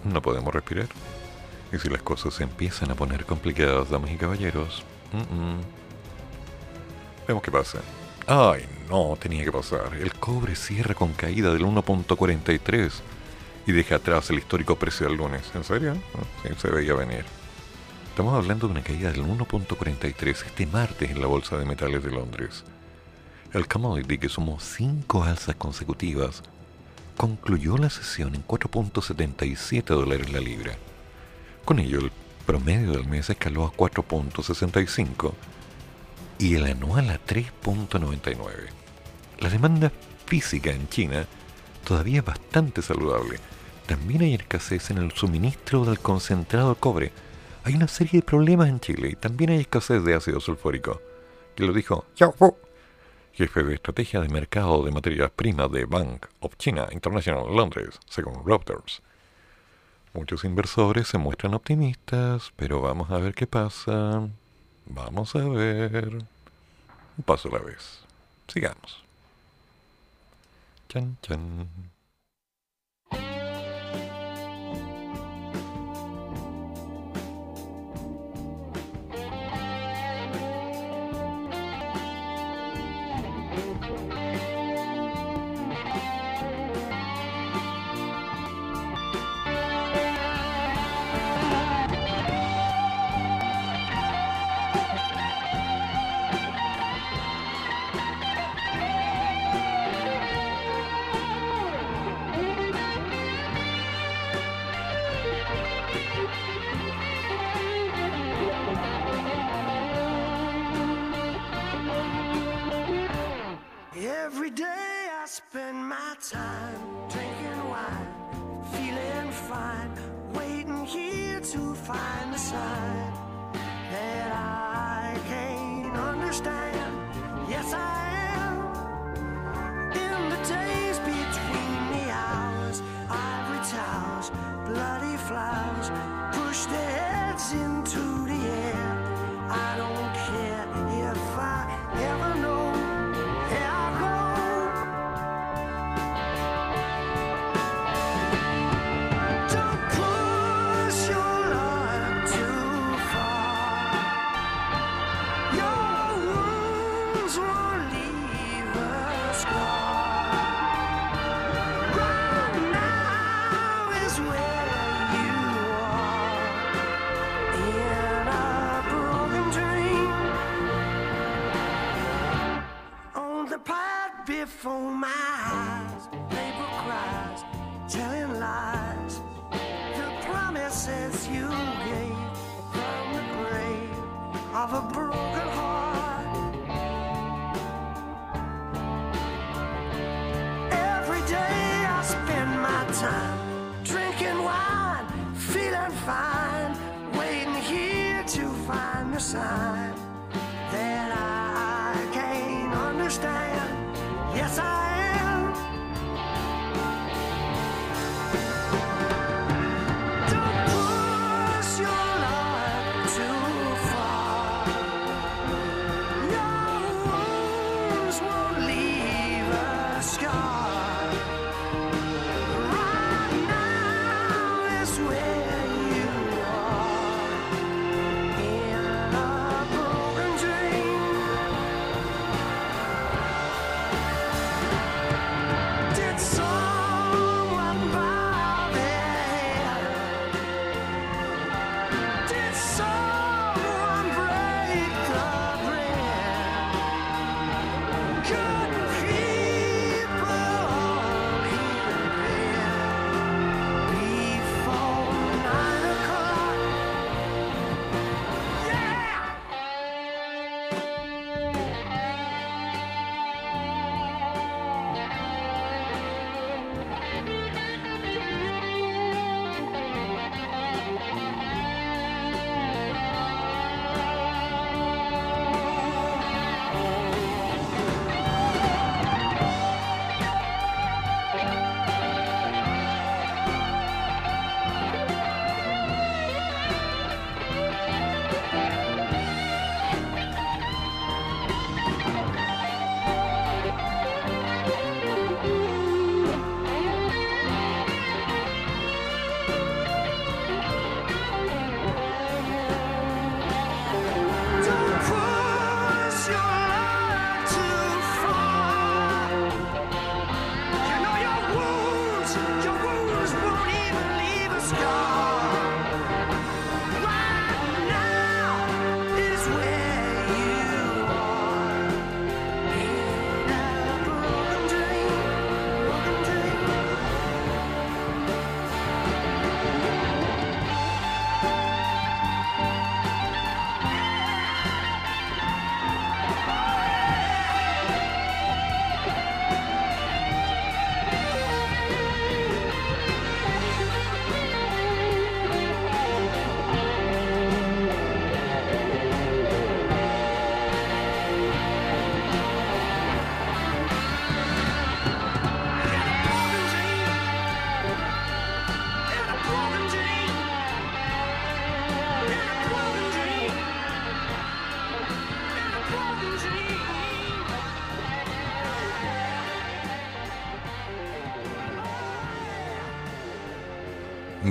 no podemos respirar. Y si las cosas se empiezan a poner complicadas, damas y caballeros, vemos qué pasa. Ay, no, tenía que pasar. El cobre cierra con caída del 1.43 y deja atrás el histórico precio del lunes. ¿En serio? Sí, se veía venir. Estamos hablando de una caída del 1.43 este martes en la Bolsa de Metales de Londres. El commodity que sumó cinco alzas consecutivas concluyó la sesión en 4.77 dólares la libra. Con ello, el promedio del mes escaló a 4.65 y el anual a 3.99. La demanda física en China todavía es bastante saludable. También hay escasez en el suministro del concentrado cobre. Hay una serie de problemas en Chile y también hay escasez de ácido sulfúrico. Que lo dijo Yao jefe de estrategia de mercado de materias primas de Bank of China International Londres, según Reuters. Muchos inversores se muestran optimistas, pero vamos a ver qué pasa. Vamos a ver. Un paso a la vez. Sigamos. Chan, chan.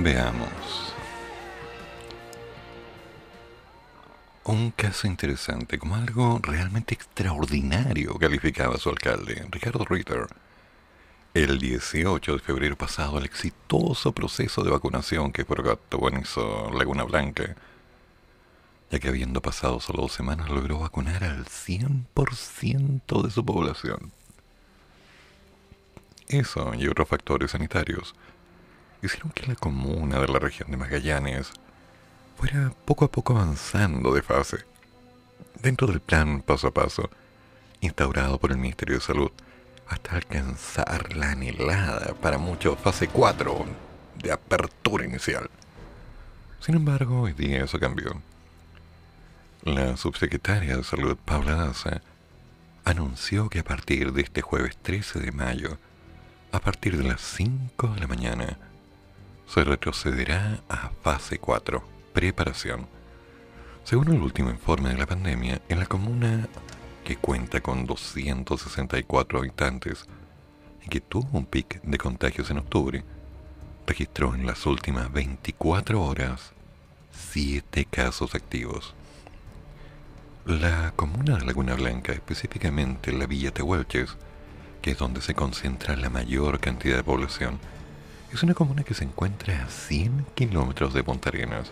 Veamos. Un caso interesante, como algo realmente extraordinario, calificaba su alcalde, Ricardo Ritter. El 18 de febrero pasado, el exitoso proceso de vacunación que protagonizó Laguna Blanca, ya que habiendo pasado solo dos semanas logró vacunar al 100% de su población. Eso y otros factores sanitarios hicieron que la comuna de la región de Magallanes fuera poco a poco avanzando de fase. Dentro del plan paso a paso, instaurado por el Ministerio de Salud, hasta alcanzar la anhelada para muchos fase 4 de apertura inicial. Sin embargo, hoy día eso cambió. La subsecretaria de Salud, Paula Daza, anunció que a partir de este jueves 13 de mayo, a partir de las 5 de la mañana, se retrocederá a fase 4, preparación. Según el último informe de la pandemia, en la comuna que cuenta con 264 habitantes y que tuvo un pic de contagios en octubre, registró en las últimas 24 horas 7 casos activos. La comuna de Laguna Blanca, específicamente la Villa Tehuelches, que es donde se concentra la mayor cantidad de población, es una comuna que se encuentra a 100 kilómetros de Punta Arenas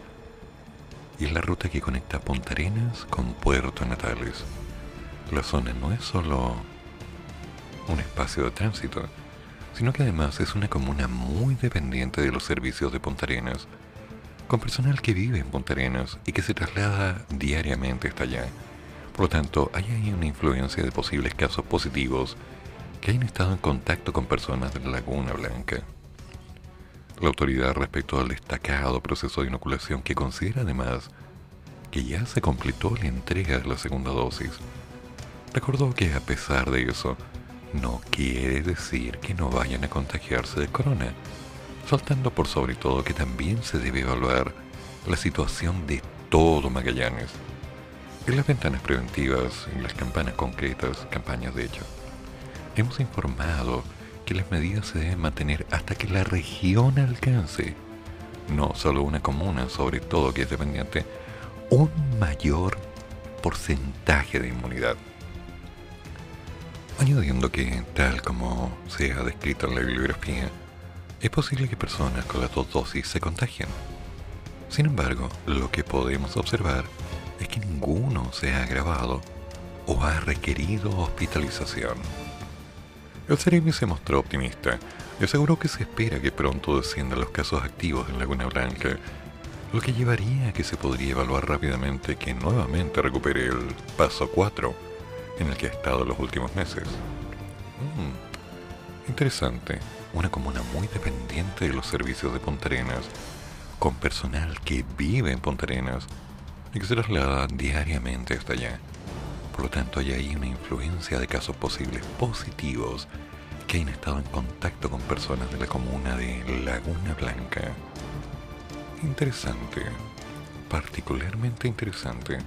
y es la ruta que conecta Punta Arenas con Puerto Natales. La zona no es solo un espacio de tránsito, sino que además es una comuna muy dependiente de los servicios de Punta Arenas, con personal que vive en Punta Arenas y que se traslada diariamente hasta allá. Por lo tanto, hay ahí una influencia de posibles casos positivos que hayan estado en contacto con personas de la Laguna Blanca. La autoridad respecto al destacado proceso de inoculación que considera además que ya se completó la entrega de la segunda dosis, recordó que a pesar de eso, no quiere decir que no vayan a contagiarse de corona, saltando por sobre todo que también se debe evaluar la situación de todo Magallanes, en las ventanas preventivas, en las campanas concretas, campañas de hecho. Hemos informado las medidas se deben mantener hasta que la región alcance, no solo una comuna, sobre todo que es dependiente, un mayor porcentaje de inmunidad. Añadiendo que, tal como se ha descrito en la bibliografía, es posible que personas con las dos dosis se contagien. Sin embargo, lo que podemos observar es que ninguno se ha agravado o ha requerido hospitalización. El Ceremi se mostró optimista y aseguró que se espera que pronto desciendan los casos activos en Laguna Blanca, lo que llevaría a que se podría evaluar rápidamente que nuevamente recupere el paso 4 en el que ha estado los últimos meses. Mm, interesante, una comuna muy dependiente de los servicios de Punta Arenas, con personal que vive en Punta Arenas y que se traslada diariamente hasta allá. Por lo tanto, hay ahí una influencia de casos posibles positivos que hayan estado en contacto con personas de la comuna de Laguna Blanca. Interesante, particularmente interesante.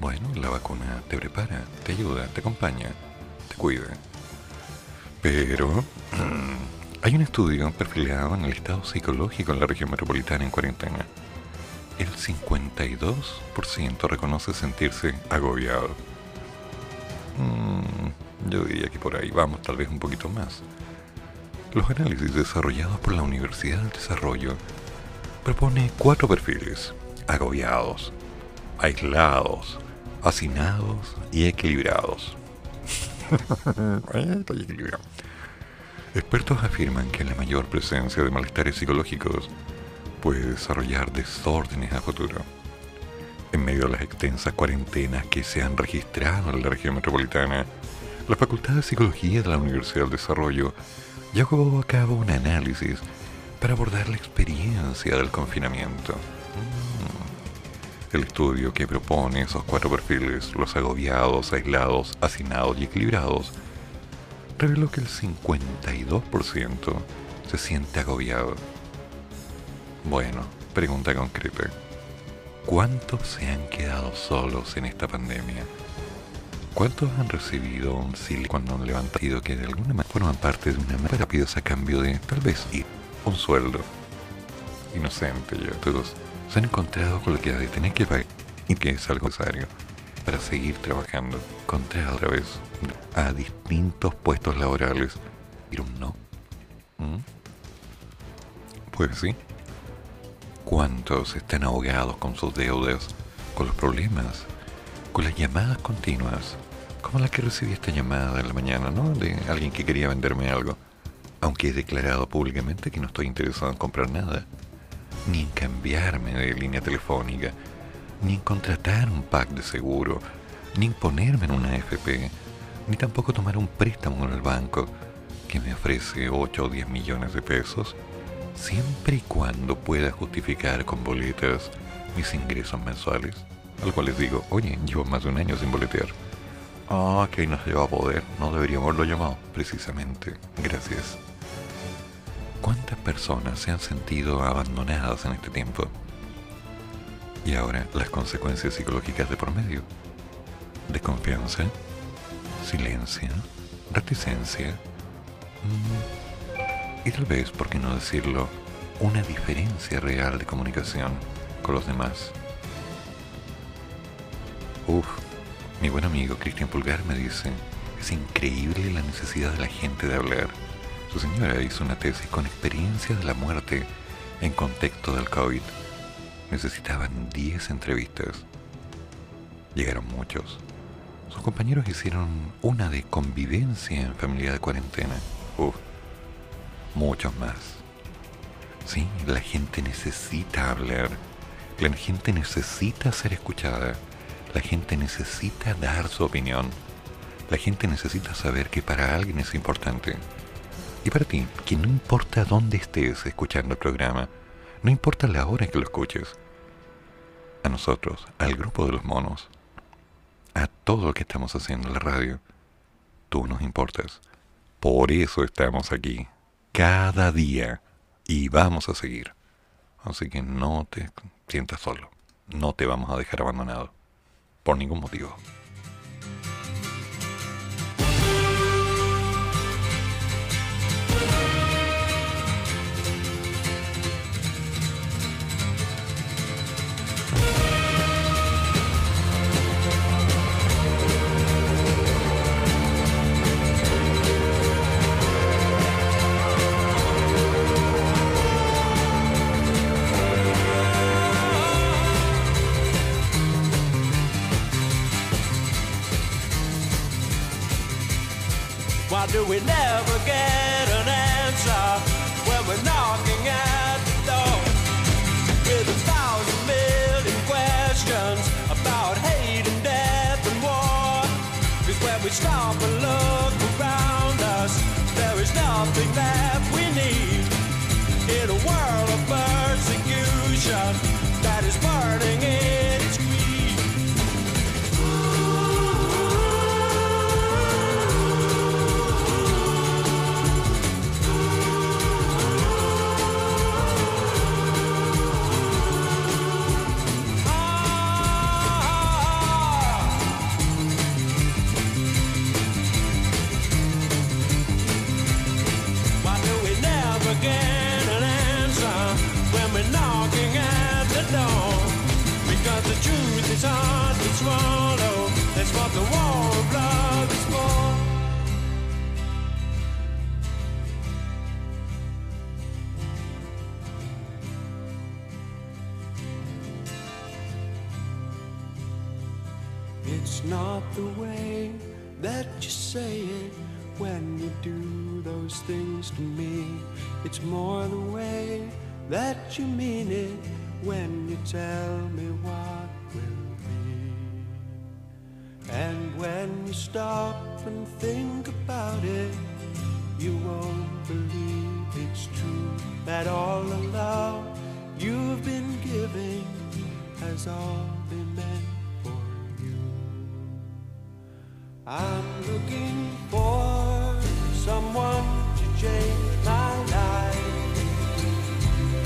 Bueno, la vacuna te prepara, te ayuda, te acompaña, te cuida. Pero hay un estudio perfilado en el estado psicológico en la región metropolitana en cuarentena el 52% reconoce sentirse agobiado. Mm, yo diría que por ahí vamos, tal vez un poquito más. Los análisis desarrollados por la Universidad del Desarrollo propone cuatro perfiles, agobiados, aislados, hacinados y equilibrados. Expertos afirman que la mayor presencia de malestares psicológicos puede desarrollar desórdenes a futuro. En medio de las extensas cuarentenas que se han registrado en la región metropolitana, la Facultad de Psicología de la Universidad del Desarrollo llevó a cabo un análisis para abordar la experiencia del confinamiento. Mm. El estudio que propone esos cuatro perfiles, los agobiados, aislados, hacinados y equilibrados, reveló que el 52% se siente agobiado bueno, pregunta concreta. ¿Cuántos se han quedado solos en esta pandemia? ¿Cuántos han recibido un SIL cuando han levantado que de alguna manera forman parte de una rápida a cambio de tal vez ir un sueldo? inocentes ya, todos se han encontrado con lo que tienen que pagar y que es algo necesario para seguir trabajando, encontrar otra vez a distintos puestos laborales. Pero no. ¿Mm? Pues sí. ¿Cuántos están ahogados con sus deudas, con los problemas, con las llamadas continuas? Como la que recibí esta llamada en la mañana, ¿no? De alguien que quería venderme algo. Aunque he declarado públicamente que no estoy interesado en comprar nada. Ni en cambiarme de línea telefónica. Ni en contratar un pack de seguro. Ni en ponerme en una FP. Ni tampoco tomar un préstamo en el banco que me ofrece 8 o 10 millones de pesos siempre y cuando pueda justificar con boletas mis ingresos mensuales. Al cual les digo, oye, llevo más de un año sin boletear. Ah, que no se va a poder, no deberíamos haberlo llamado. Precisamente, gracias. ¿Cuántas personas se han sentido abandonadas en este tiempo? Y ahora las consecuencias psicológicas de por medio. Desconfianza, silencio, reticencia. Y tal vez, por qué no decirlo, una diferencia real de comunicación con los demás. Uf, mi buen amigo Cristian Pulgar me dice, es increíble la necesidad de la gente de hablar. Su señora hizo una tesis con experiencia de la muerte en contexto del COVID. Necesitaban 10 entrevistas. Llegaron muchos. Sus compañeros hicieron una de convivencia en familia de cuarentena. Uf, muchos más. Sí, la gente necesita hablar, la gente necesita ser escuchada, la gente necesita dar su opinión, la gente necesita saber que para alguien es importante. Y para ti, que no importa dónde estés escuchando el programa, no importa la hora en que lo escuches, a nosotros, al grupo de los monos, a todo lo que estamos haciendo en la radio, tú nos importas. Por eso estamos aquí cada día y vamos a seguir. Así que no te sientas solo, no te vamos a dejar abandonado, por ningún motivo. We never to me. It's more the way that you mean it when you tell me what will be. and when you stop and think about it, you won't believe it's true that all the love you've been giving has all been meant for you. I'm looking for to change my life.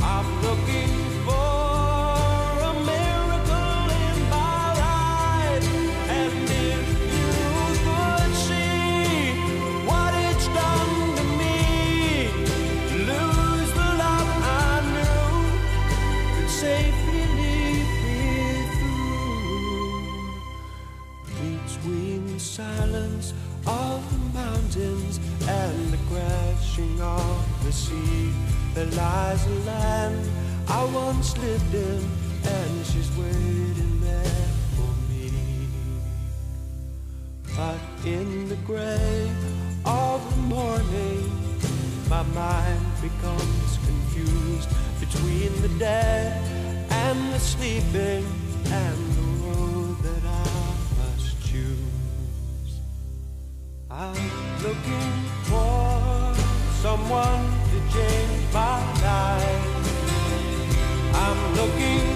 I'm looking sea, there lies a land I once lived in, and she's waiting there for me. But in the gray of the morning, my mind becomes confused between the dead and the sleeping and the road that I must choose. I'm looking for someone to change my life. I'm looking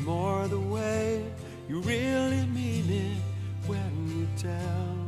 more the way you really mean it when you tell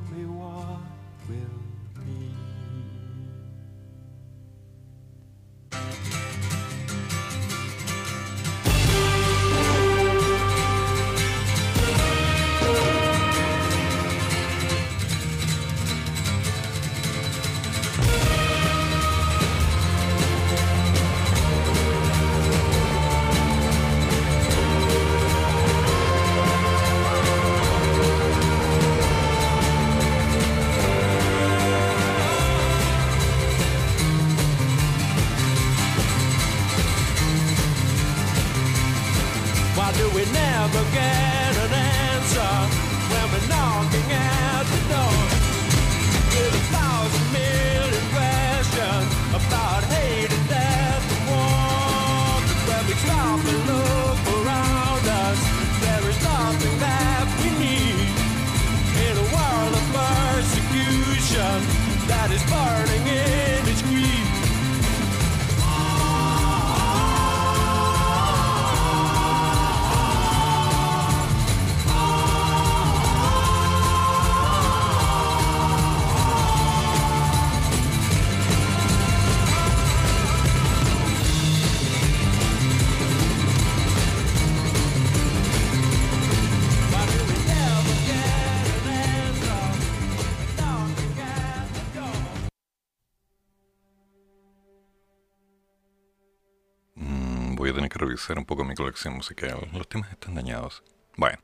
revisar un poco mi colección musical. Los temas están dañados. Bueno,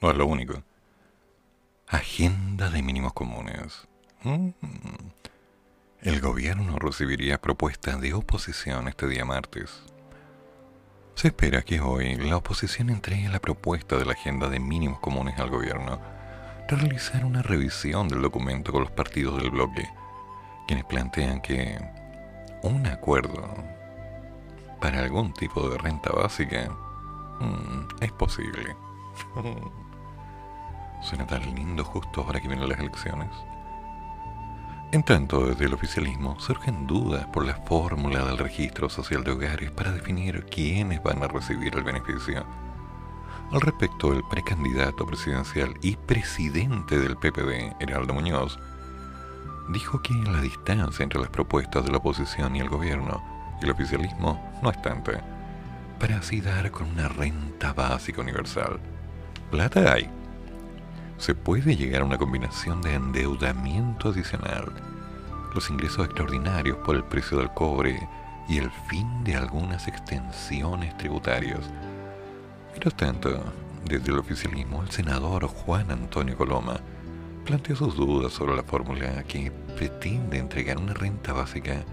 no es lo único. Agenda de mínimos comunes. Mm. El gobierno recibiría propuestas de oposición este día martes. Se espera que hoy la oposición entregue la propuesta de la agenda de mínimos comunes al gobierno, realizar una revisión del documento con los partidos del bloque, quienes plantean que un acuerdo para algún tipo de renta básica mm, es posible. Suena tan lindo justo ahora que vienen las elecciones. En tanto, desde el oficialismo surgen dudas por la fórmula del registro social de hogares para definir quiénes van a recibir el beneficio. Al respecto, el precandidato presidencial y presidente del PPD, Heraldo Muñoz, dijo que la distancia entre las propuestas de la oposición y el gobierno y el oficialismo no es tanta, para así dar con una renta básica universal. Plata hay. Se puede llegar a una combinación de endeudamiento adicional, los ingresos extraordinarios por el precio del cobre y el fin de algunas extensiones tributarias. Mientras tanto, desde el oficialismo, el senador Juan Antonio Coloma planteó sus dudas sobre la fórmula que pretende entregar una renta básica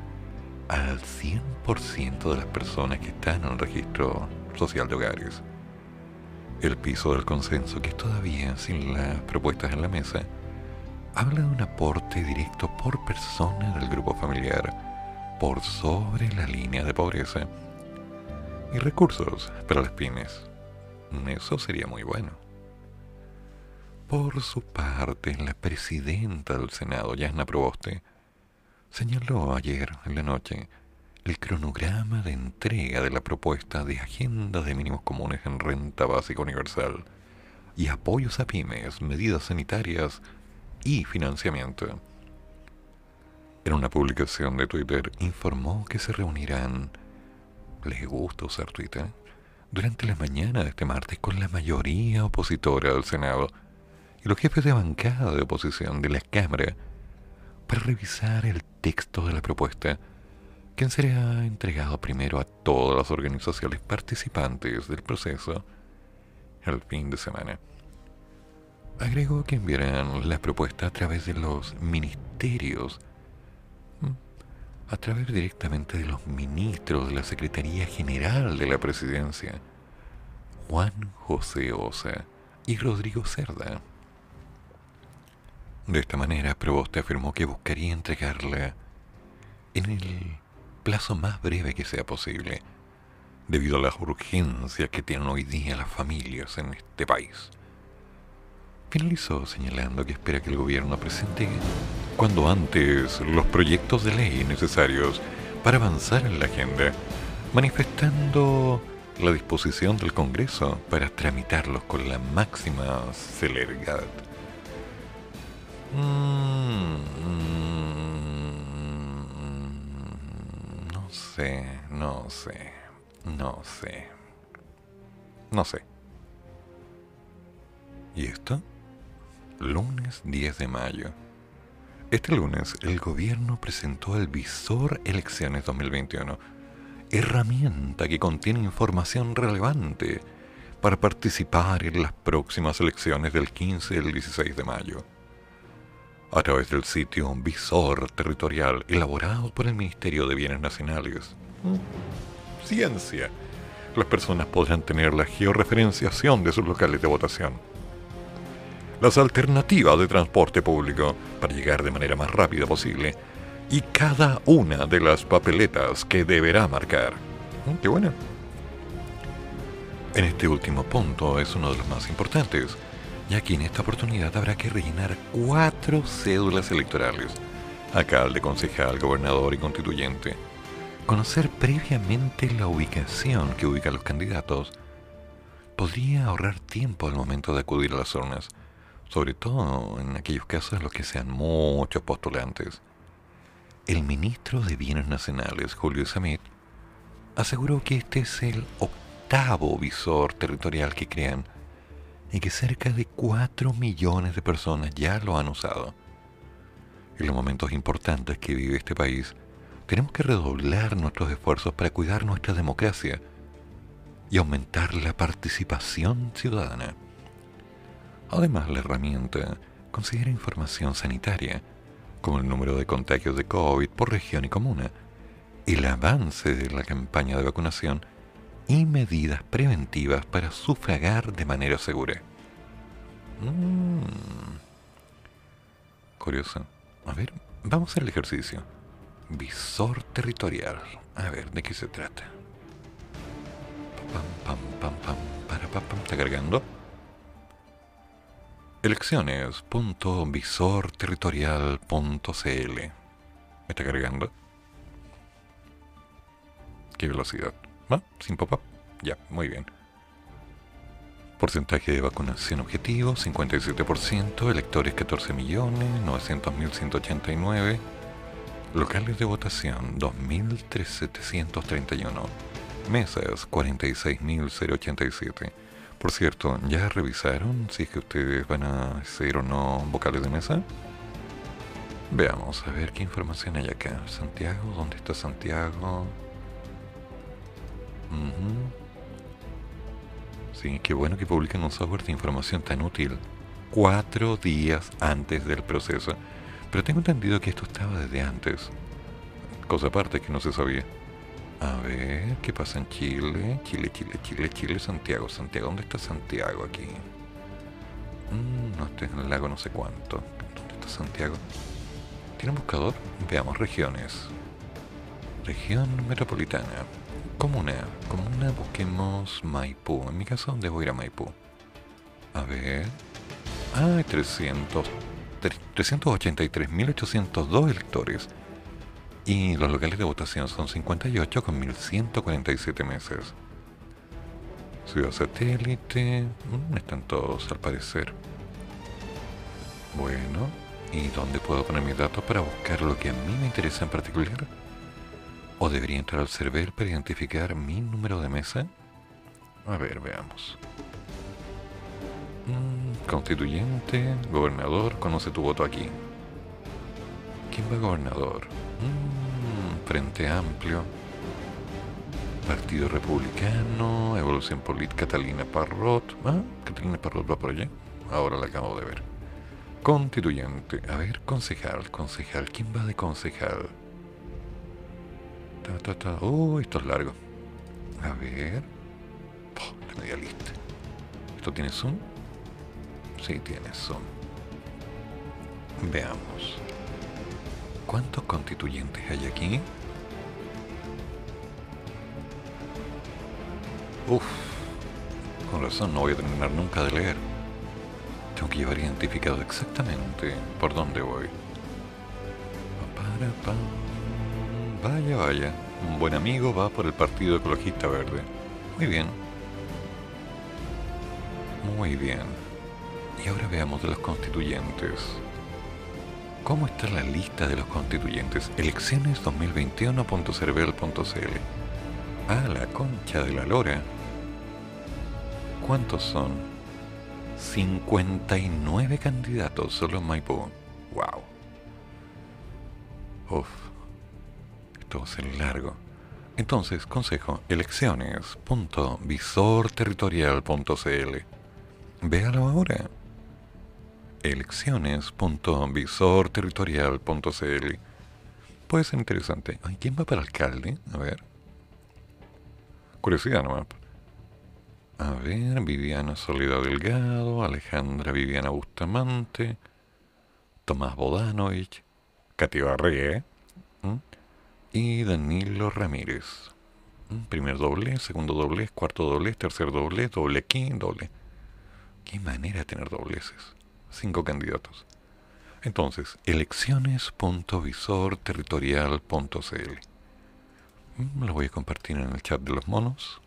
al 100% de las personas que están en el registro social de hogares. El piso del consenso, que es todavía sin las propuestas en la mesa, habla de un aporte directo por persona del grupo familiar por sobre la línea de pobreza y recursos para las pymes. Eso sería muy bueno. Por su parte, la presidenta del Senado, Yasna Proboste, señaló ayer en la noche el cronograma de entrega de la propuesta de agenda de mínimos comunes en renta básica universal y apoyos a pymes, medidas sanitarias y financiamiento. En una publicación de Twitter informó que se reunirán, les gusta usar Twitter, durante la mañana de este martes con la mayoría opositora del Senado y los jefes de bancada de oposición de la Cámara revisar el texto de la propuesta, quien será entregado primero a todas las organizaciones participantes del proceso el fin de semana. Agregó que enviarán la propuesta a través de los ministerios, a través directamente de los ministros de la Secretaría General de la Presidencia, Juan José Osa y Rodrigo Cerda. De esta manera, Proboste afirmó que buscaría entregarla en el plazo más breve que sea posible, debido a las urgencias que tienen hoy día las familias en este país. Finalizó señalando que espera que el gobierno presente cuando antes los proyectos de ley necesarios para avanzar en la agenda, manifestando la disposición del Congreso para tramitarlos con la máxima celeridad. Mm, no sé, no sé, no sé. No sé. ¿Y esto? Lunes 10 de mayo. Este lunes el gobierno presentó el Visor Elecciones 2021, herramienta que contiene información relevante para participar en las próximas elecciones del 15 y el 16 de mayo a través del sitio Visor Territorial elaborado por el Ministerio de Bienes Nacionales. Ciencia. Las personas podrán tener la georreferenciación de sus locales de votación. Las alternativas de transporte público para llegar de manera más rápida posible y cada una de las papeletas que deberá marcar. Mm, ¡Qué buena! En este último punto es uno de los más importantes y aquí en esta oportunidad habrá que rellenar cuatro cédulas electorales, alcalde, concejal, gobernador y constituyente. Conocer previamente la ubicación que ubican los candidatos podría ahorrar tiempo al momento de acudir a las urnas, sobre todo en aquellos casos en los que sean muchos postulantes. El ministro de Bienes Nacionales, Julio Samit, aseguró que este es el octavo visor territorial que crean y que cerca de 4 millones de personas ya lo han usado. En los momentos importantes que vive este país, tenemos que redoblar nuestros esfuerzos para cuidar nuestra democracia y aumentar la participación ciudadana. Además, la herramienta considera información sanitaria, como el número de contagios de COVID por región y comuna, el avance de la campaña de vacunación y medidas preventivas para sufragar de manera segura. Mm. Curioso. A ver, vamos a hacer el ejercicio. Visor territorial. A ver, ¿de qué se trata? Pam, pam, pam, para. ¿Está cargando? Elecciones.visorterritorial.cl ¿Me está cargando? ¿Qué velocidad? ¿Sin pop-up? Ya, muy bien. Porcentaje de vacunación objetivo, 57%, electores 14.900.189, locales de votación 2.731, mesas 46.087. Por cierto, ¿ya revisaron si es que ustedes van a ser o no vocales de mesa? Veamos, a ver qué información hay acá. Santiago, ¿dónde está Santiago? Sí, qué bueno que publiquen un software de información tan útil cuatro días antes del proceso. Pero tengo entendido que esto estaba desde antes. Cosa aparte que no se sabía. A ver, ¿qué pasa en Chile? Chile, Chile, Chile, Chile, Santiago. Santiago, ¿dónde está Santiago aquí? Mm, no, estoy en el lago no sé cuánto. ¿Dónde está Santiago? ¿Tiene un buscador? Veamos regiones. Región metropolitana. Comuna. Comuna, busquemos Maipú. En mi caso, debo ir a Maipú. A ver. Ah, 300. 383.802 electores. Y los locales de votación son 58 con 1147 meses. Ciudad satélite, mm, están todos al parecer. Bueno, ¿y dónde puedo poner mis datos para buscar lo que a mí me interesa en particular? ¿O debería entrar al server para identificar mi número de mesa? A ver, veamos. Mm, constituyente, gobernador, conoce tu voto aquí. ¿Quién va gobernador? Mm, Frente Amplio. Partido Republicano, Evolución Política, Catalina Parrot. Ah, Catalina Parrot va por allá. Ahora la acabo de ver. Constituyente. A ver, concejal, concejal. ¿Quién va de concejal? Ta, ta, ta. Oh, esto es largo. A ver. La media lista. ¿Esto tiene zoom? Sí, tiene zoom. Veamos. ¿Cuántos constituyentes hay aquí? Uf, con razón no voy a terminar nunca de leer. Tengo que llevar identificado exactamente por dónde voy. Pa, para. Vaya, vaya. Un buen amigo va por el Partido Ecologista Verde. Muy bien. Muy bien. Y ahora veamos de los constituyentes. ¿Cómo está la lista de los constituyentes? Elecciones 2021.cervel.cl Ah, la concha de la lora. ¿Cuántos son? 59 candidatos solo en Maipú. Wow. Uf. A ser largo. Entonces, consejo, elecciones.visorterritorial.cl. Véalo ahora. Elecciones.visorterritorial.cl. Puede ser interesante. Ay, ¿Quién va para alcalde? A ver. Curiosidad nomás. A ver, Viviana Soledad Delgado, Alejandra Viviana Bustamante, Tomás Bodanovich, Katy Barré ¿m? Y Danilo Ramírez. ¿m? Primer doble, segundo doble, cuarto doble, tercer doble, doble aquí, doble. Qué manera de tener dobleces. Cinco candidatos. Entonces, elecciones.visorterritorial.cl. Mm, Lo voy a compartir en el chat de los monos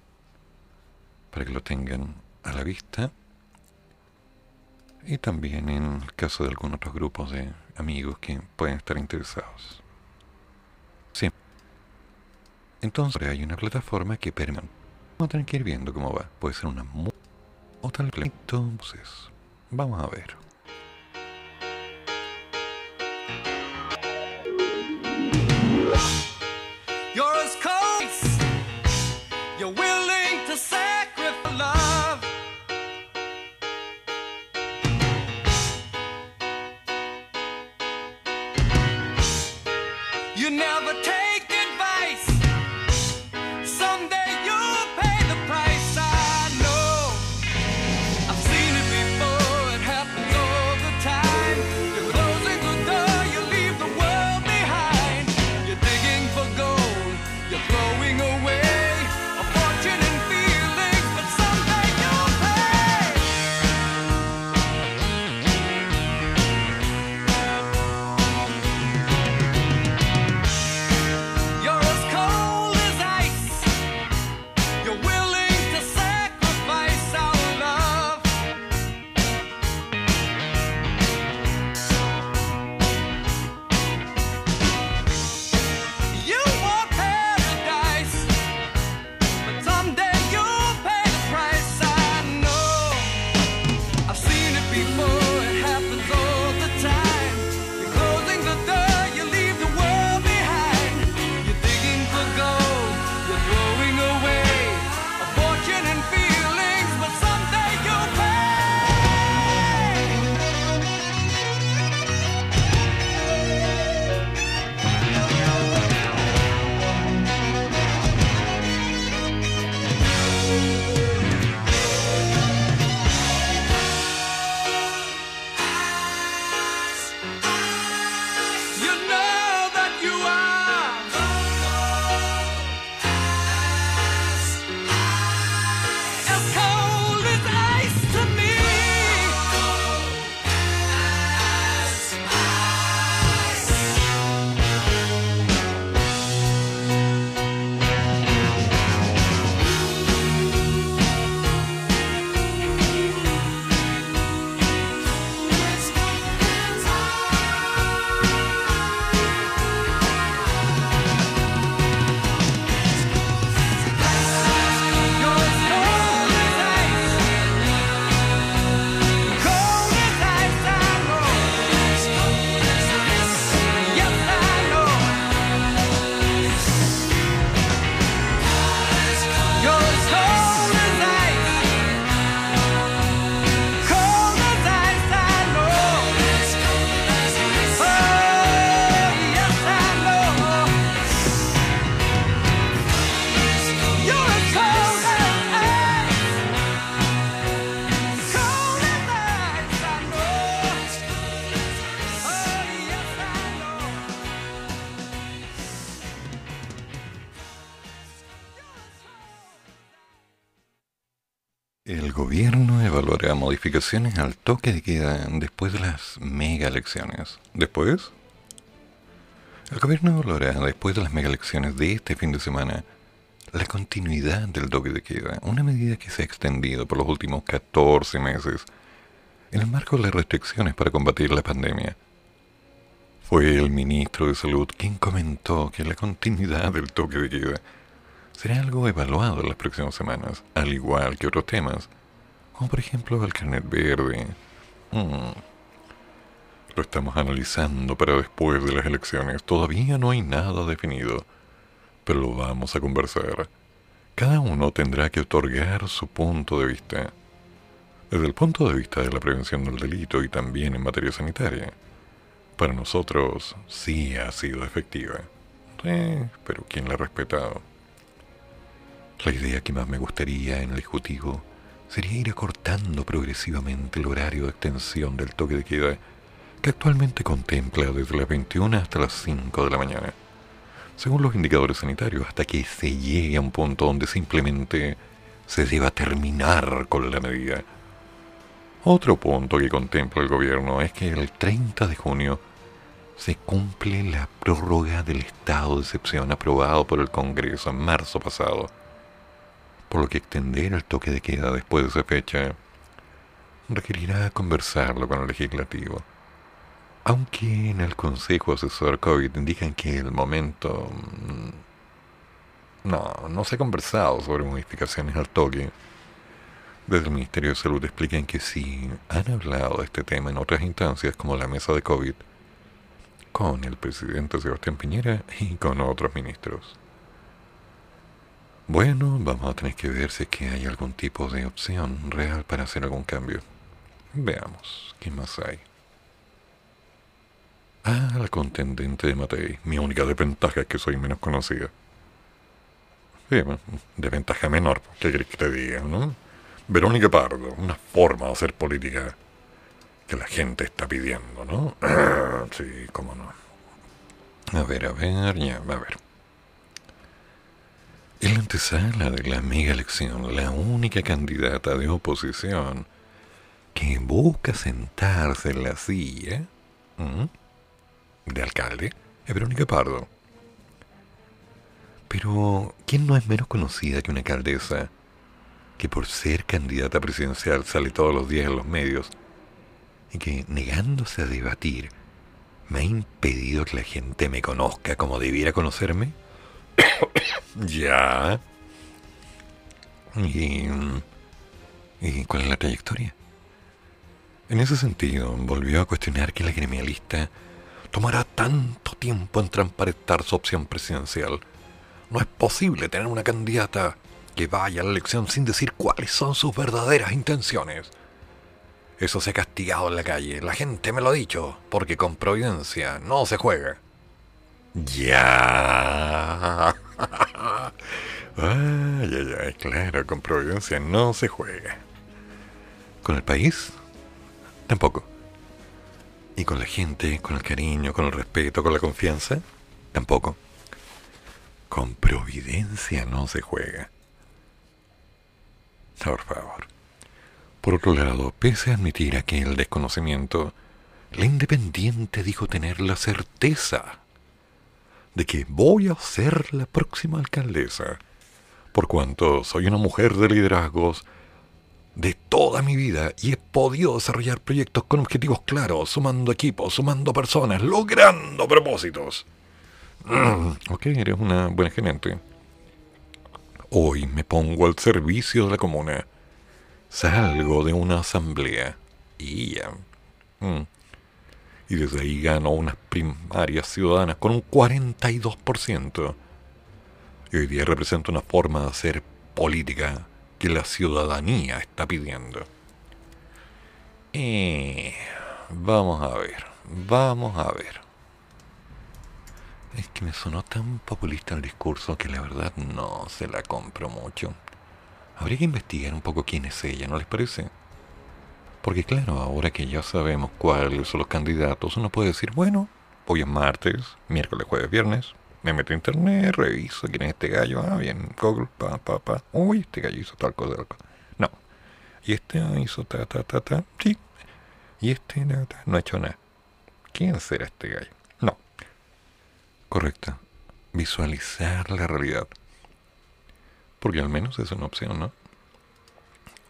para que lo tengan a la vista. Y también en el caso de algunos otros grupos de amigos que pueden estar interesados. Sí. Entonces hay una plataforma que permite. Vamos a tener que ir viendo cómo va. Puede ser una. O tal. Entonces, vamos a ver. Al toque de queda después de las mega elecciones. ¿Después? El gobierno evaluará después de las mega elecciones de este fin de semana la continuidad del toque de queda, una medida que se ha extendido por los últimos 14 meses en el marco de las restricciones para combatir la pandemia. Fue el ministro de Salud quien comentó que la continuidad del toque de queda será algo evaluado en las próximas semanas, al igual que otros temas, como por ejemplo el carnet verde. Mm. Lo estamos analizando para después de las elecciones. Todavía no hay nada definido, pero lo vamos a conversar. Cada uno tendrá que otorgar su punto de vista. Desde el punto de vista de la prevención del delito y también en materia sanitaria. Para nosotros sí ha sido efectiva. Pero ¿quién la ha respetado? La idea que más me gustaría en el Ejecutivo sería ir acortando progresivamente el horario de extensión del toque de queda que actualmente contempla desde las 21 hasta las 5 de la mañana, según los indicadores sanitarios, hasta que se llegue a un punto donde simplemente se deba terminar con la medida. Otro punto que contempla el gobierno es que el 30 de junio se cumple la prórroga del estado de excepción aprobado por el Congreso en marzo pasado por lo que extender el toque de queda después de esa fecha requerirá conversarlo con el legislativo. Aunque en el Consejo Asesor COVID indican que el momento... mm, No, no se ha conversado sobre modificaciones al toque. Desde el Ministerio de Salud explican que sí han hablado de este tema en otras instancias como la mesa de COVID con el presidente Sebastián Piñera y con otros ministros. Bueno, vamos a tener que ver si es que hay algún tipo de opción real para hacer algún cambio. Veamos, ¿qué más hay? Ah, la contendente de Matei. Mi única desventaja es que soy menos conocida. Sí, bueno, desventaja menor, ¿qué querés que te diga, no? Verónica Pardo, una forma de hacer política que la gente está pidiendo, ¿no? sí, cómo no. A ver, a ver, ya, a ver. En la antesala de la mega elección, la única candidata de oposición que busca sentarse en la silla de alcalde es Verónica Pardo. Pero, ¿quién no es menos conocida que una alcaldesa que por ser candidata presidencial sale todos los días en los medios y que negándose a debatir me ha impedido que la gente me conozca como debiera conocerme? ya. ¿Y, ¿Y cuál es la trayectoria? En ese sentido, volvió a cuestionar que la gremialista tomará tanto tiempo en transparentar su opción presidencial. No es posible tener una candidata que vaya a la elección sin decir cuáles son sus verdaderas intenciones. Eso se ha castigado en la calle, la gente me lo ha dicho, porque con providencia no se juega. Ya. Ay, ay, ay, claro, con providencia no se juega. ¿Con el país? Tampoco. ¿Y con la gente, con el cariño, con el respeto, con la confianza? Tampoco. Con providencia no se juega. Por favor. Por otro lado, pese a admitir aquel desconocimiento, la independiente dijo tener la certeza de que voy a ser la próxima alcaldesa, por cuanto soy una mujer de liderazgos de toda mi vida y he podido desarrollar proyectos con objetivos claros, sumando equipos, sumando personas, logrando propósitos. Ok, eres una buena gerente. Hoy me pongo al servicio de la comuna. Salgo de una asamblea y ya. Mm y desde ahí ganó unas primarias ciudadanas con un 42%. Y hoy día representa una forma de hacer política que la ciudadanía está pidiendo. Vamos a ver, vamos a ver. Es que me sonó tan populista el discurso que la verdad no se la compro mucho. Habría que investigar un poco quién es ella, ¿no les parece? Porque claro, ahora que ya sabemos cuáles son los candidatos, uno puede decir, bueno, hoy es martes, miércoles, jueves, viernes, me meto a internet, reviso quién es este gallo, ah, bien, Google, pa, pa, pa, uy, este gallo hizo tal cosa, tal cosa. No, Y este hizo ta, ta, ta, ta, sí. Y este no ha hecho nada. ¿Quién será este gallo? No. Correcto. Visualizar la realidad. Porque al menos es una opción, ¿no?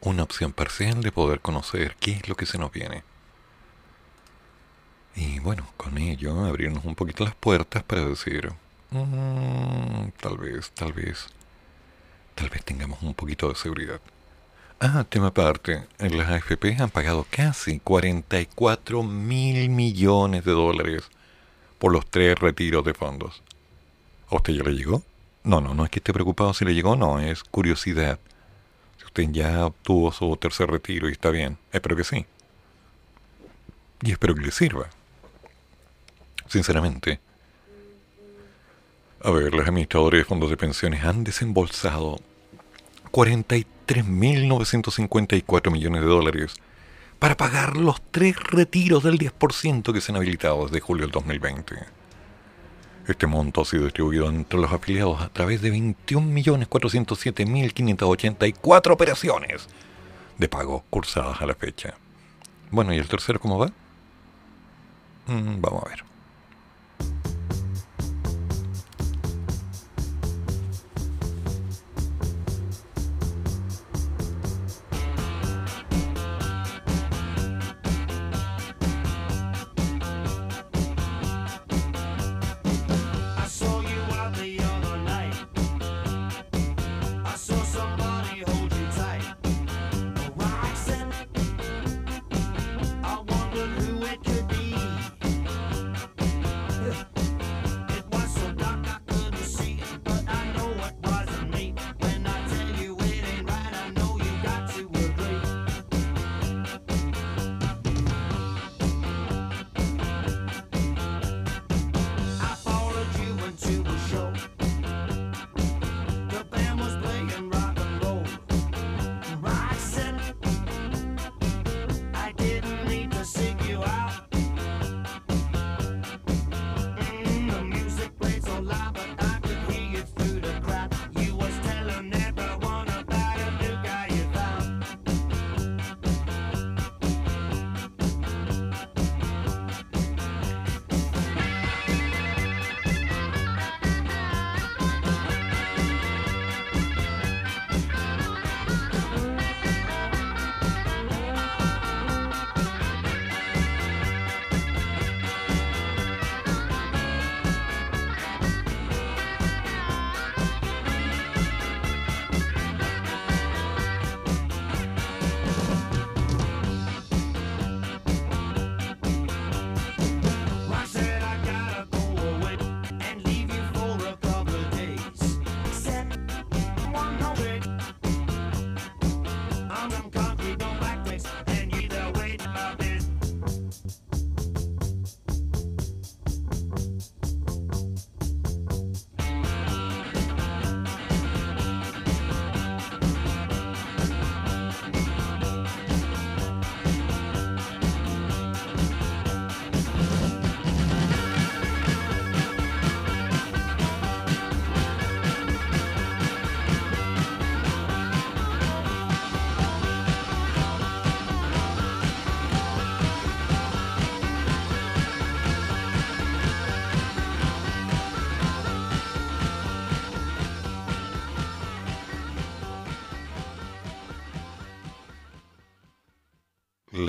Una opción parcial de poder conocer qué es lo que se nos viene. Y bueno, con ello abrirnos un poquito las puertas para decir, mm, tal vez, tal vez, tal vez tengamos un poquito de seguridad. Ah, tema aparte, las AFP han pagado casi 44 mil millones de dólares por los tres retiros de fondos. ¿A usted ya le llegó? No, no, no es que esté preocupado si le llegó, no, es curiosidad. Ya obtuvo su tercer retiro y está bien, espero que sí. Y espero que le sirva. Sinceramente. A ver, los administradores de fondos de pensiones han desembolsado 43.954 millones de dólares para pagar los tres retiros del 10% que se han habilitado desde julio del 2020. Este monto ha sido distribuido entre los afiliados a través de 21.407.584 operaciones de pago cursadas a la fecha. Bueno, ¿y el tercero cómo va? Mm, vamos a ver.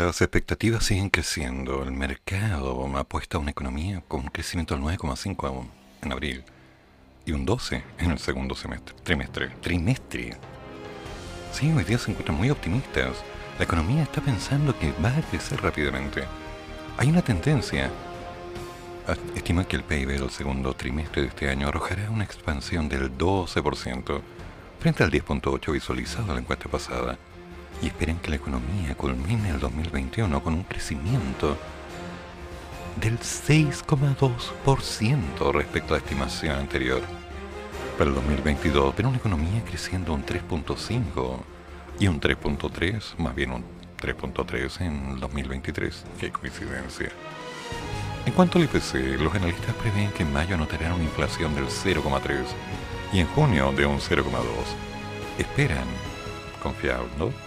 Las expectativas siguen creciendo. El mercado apuesta a una economía con un crecimiento del 9,5 en abril y un 12 en el segundo semestre, trimestre, trimestre. Sí, hoy día se encuentran muy optimistas. La economía está pensando que va a crecer rápidamente. Hay una tendencia. Estima que el PIB del segundo trimestre de este año arrojará una expansión del 12% frente al 10.8 visualizado en la encuesta pasada y esperan que la economía culmine el 2021 con un crecimiento del 6,2% respecto a la estimación anterior. Para el 2022, pero una economía creciendo un 3.5 y un 3.3, más bien un 3.3 en el 2023. Qué coincidencia. En cuanto al IPC, los analistas prevén que en mayo anotarán una inflación del 0,3 y en junio de un 0,2. Esperan, confiados, ¿no?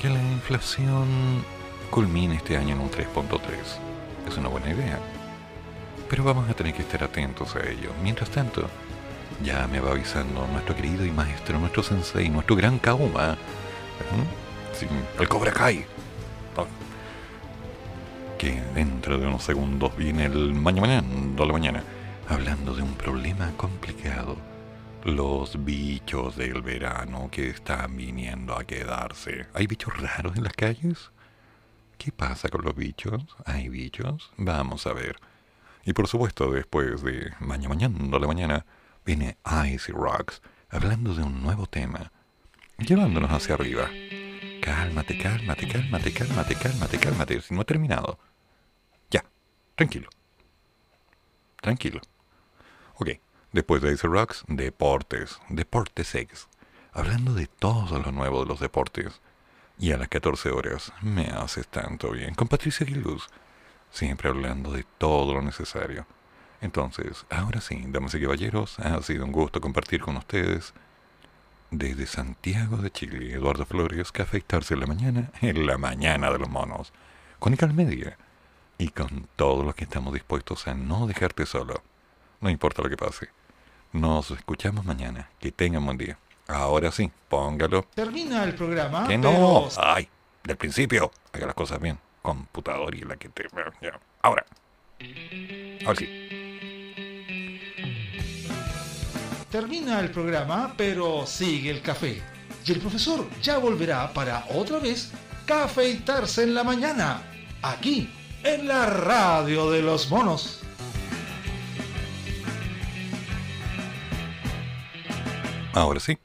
Que la inflación culmine este año en un 3.3. Es una buena idea. Pero vamos a tener que estar atentos a ello. Mientras tanto, ya me va avisando nuestro querido y maestro, nuestro sensei, nuestro gran Kauma. ¿Mm? El Cobra Kai. Oh. Que dentro de unos segundos viene el mañana, la mañana, hablando de un problema complicado. Los bichos del verano que están viniendo a quedarse. ¿Hay bichos raros en las calles? ¿Qué pasa con los bichos? ¿Hay bichos? Vamos a ver. Y por supuesto, después de mañana, mañana, la mañana, viene Icy Rocks hablando de un nuevo tema, llevándonos hacia arriba. Cálmate, cálmate, cálmate, cálmate, cálmate, cálmate. Si no ha terminado. Ya, tranquilo. Tranquilo. Después de Icy Rocks, deportes, deportes X. Hablando de todo lo nuevo de los deportes. Y a las 14 horas me haces tanto bien con Patricia Gilus siempre hablando de todo lo necesario. Entonces, ahora sí, damas y caballeros, ha sido un gusto compartir con ustedes desde Santiago de Chile, Eduardo Flores, que afeitarse en la mañana, en la mañana de los monos, con Ical Media y con todos los que estamos dispuestos a no dejarte solo. No importa lo que pase. Nos escuchamos mañana. Que tengan buen día. Ahora sí, póngalo. Termina el programa. Que no. Ay, del principio. Haga las cosas bien computador y la que te... Ahora. Ahora sí. Termina el programa, pero sigue el café. Y el profesor ya volverá para otra vez cafeitarse en la mañana. Aquí, en la radio de los monos. Ahora sí.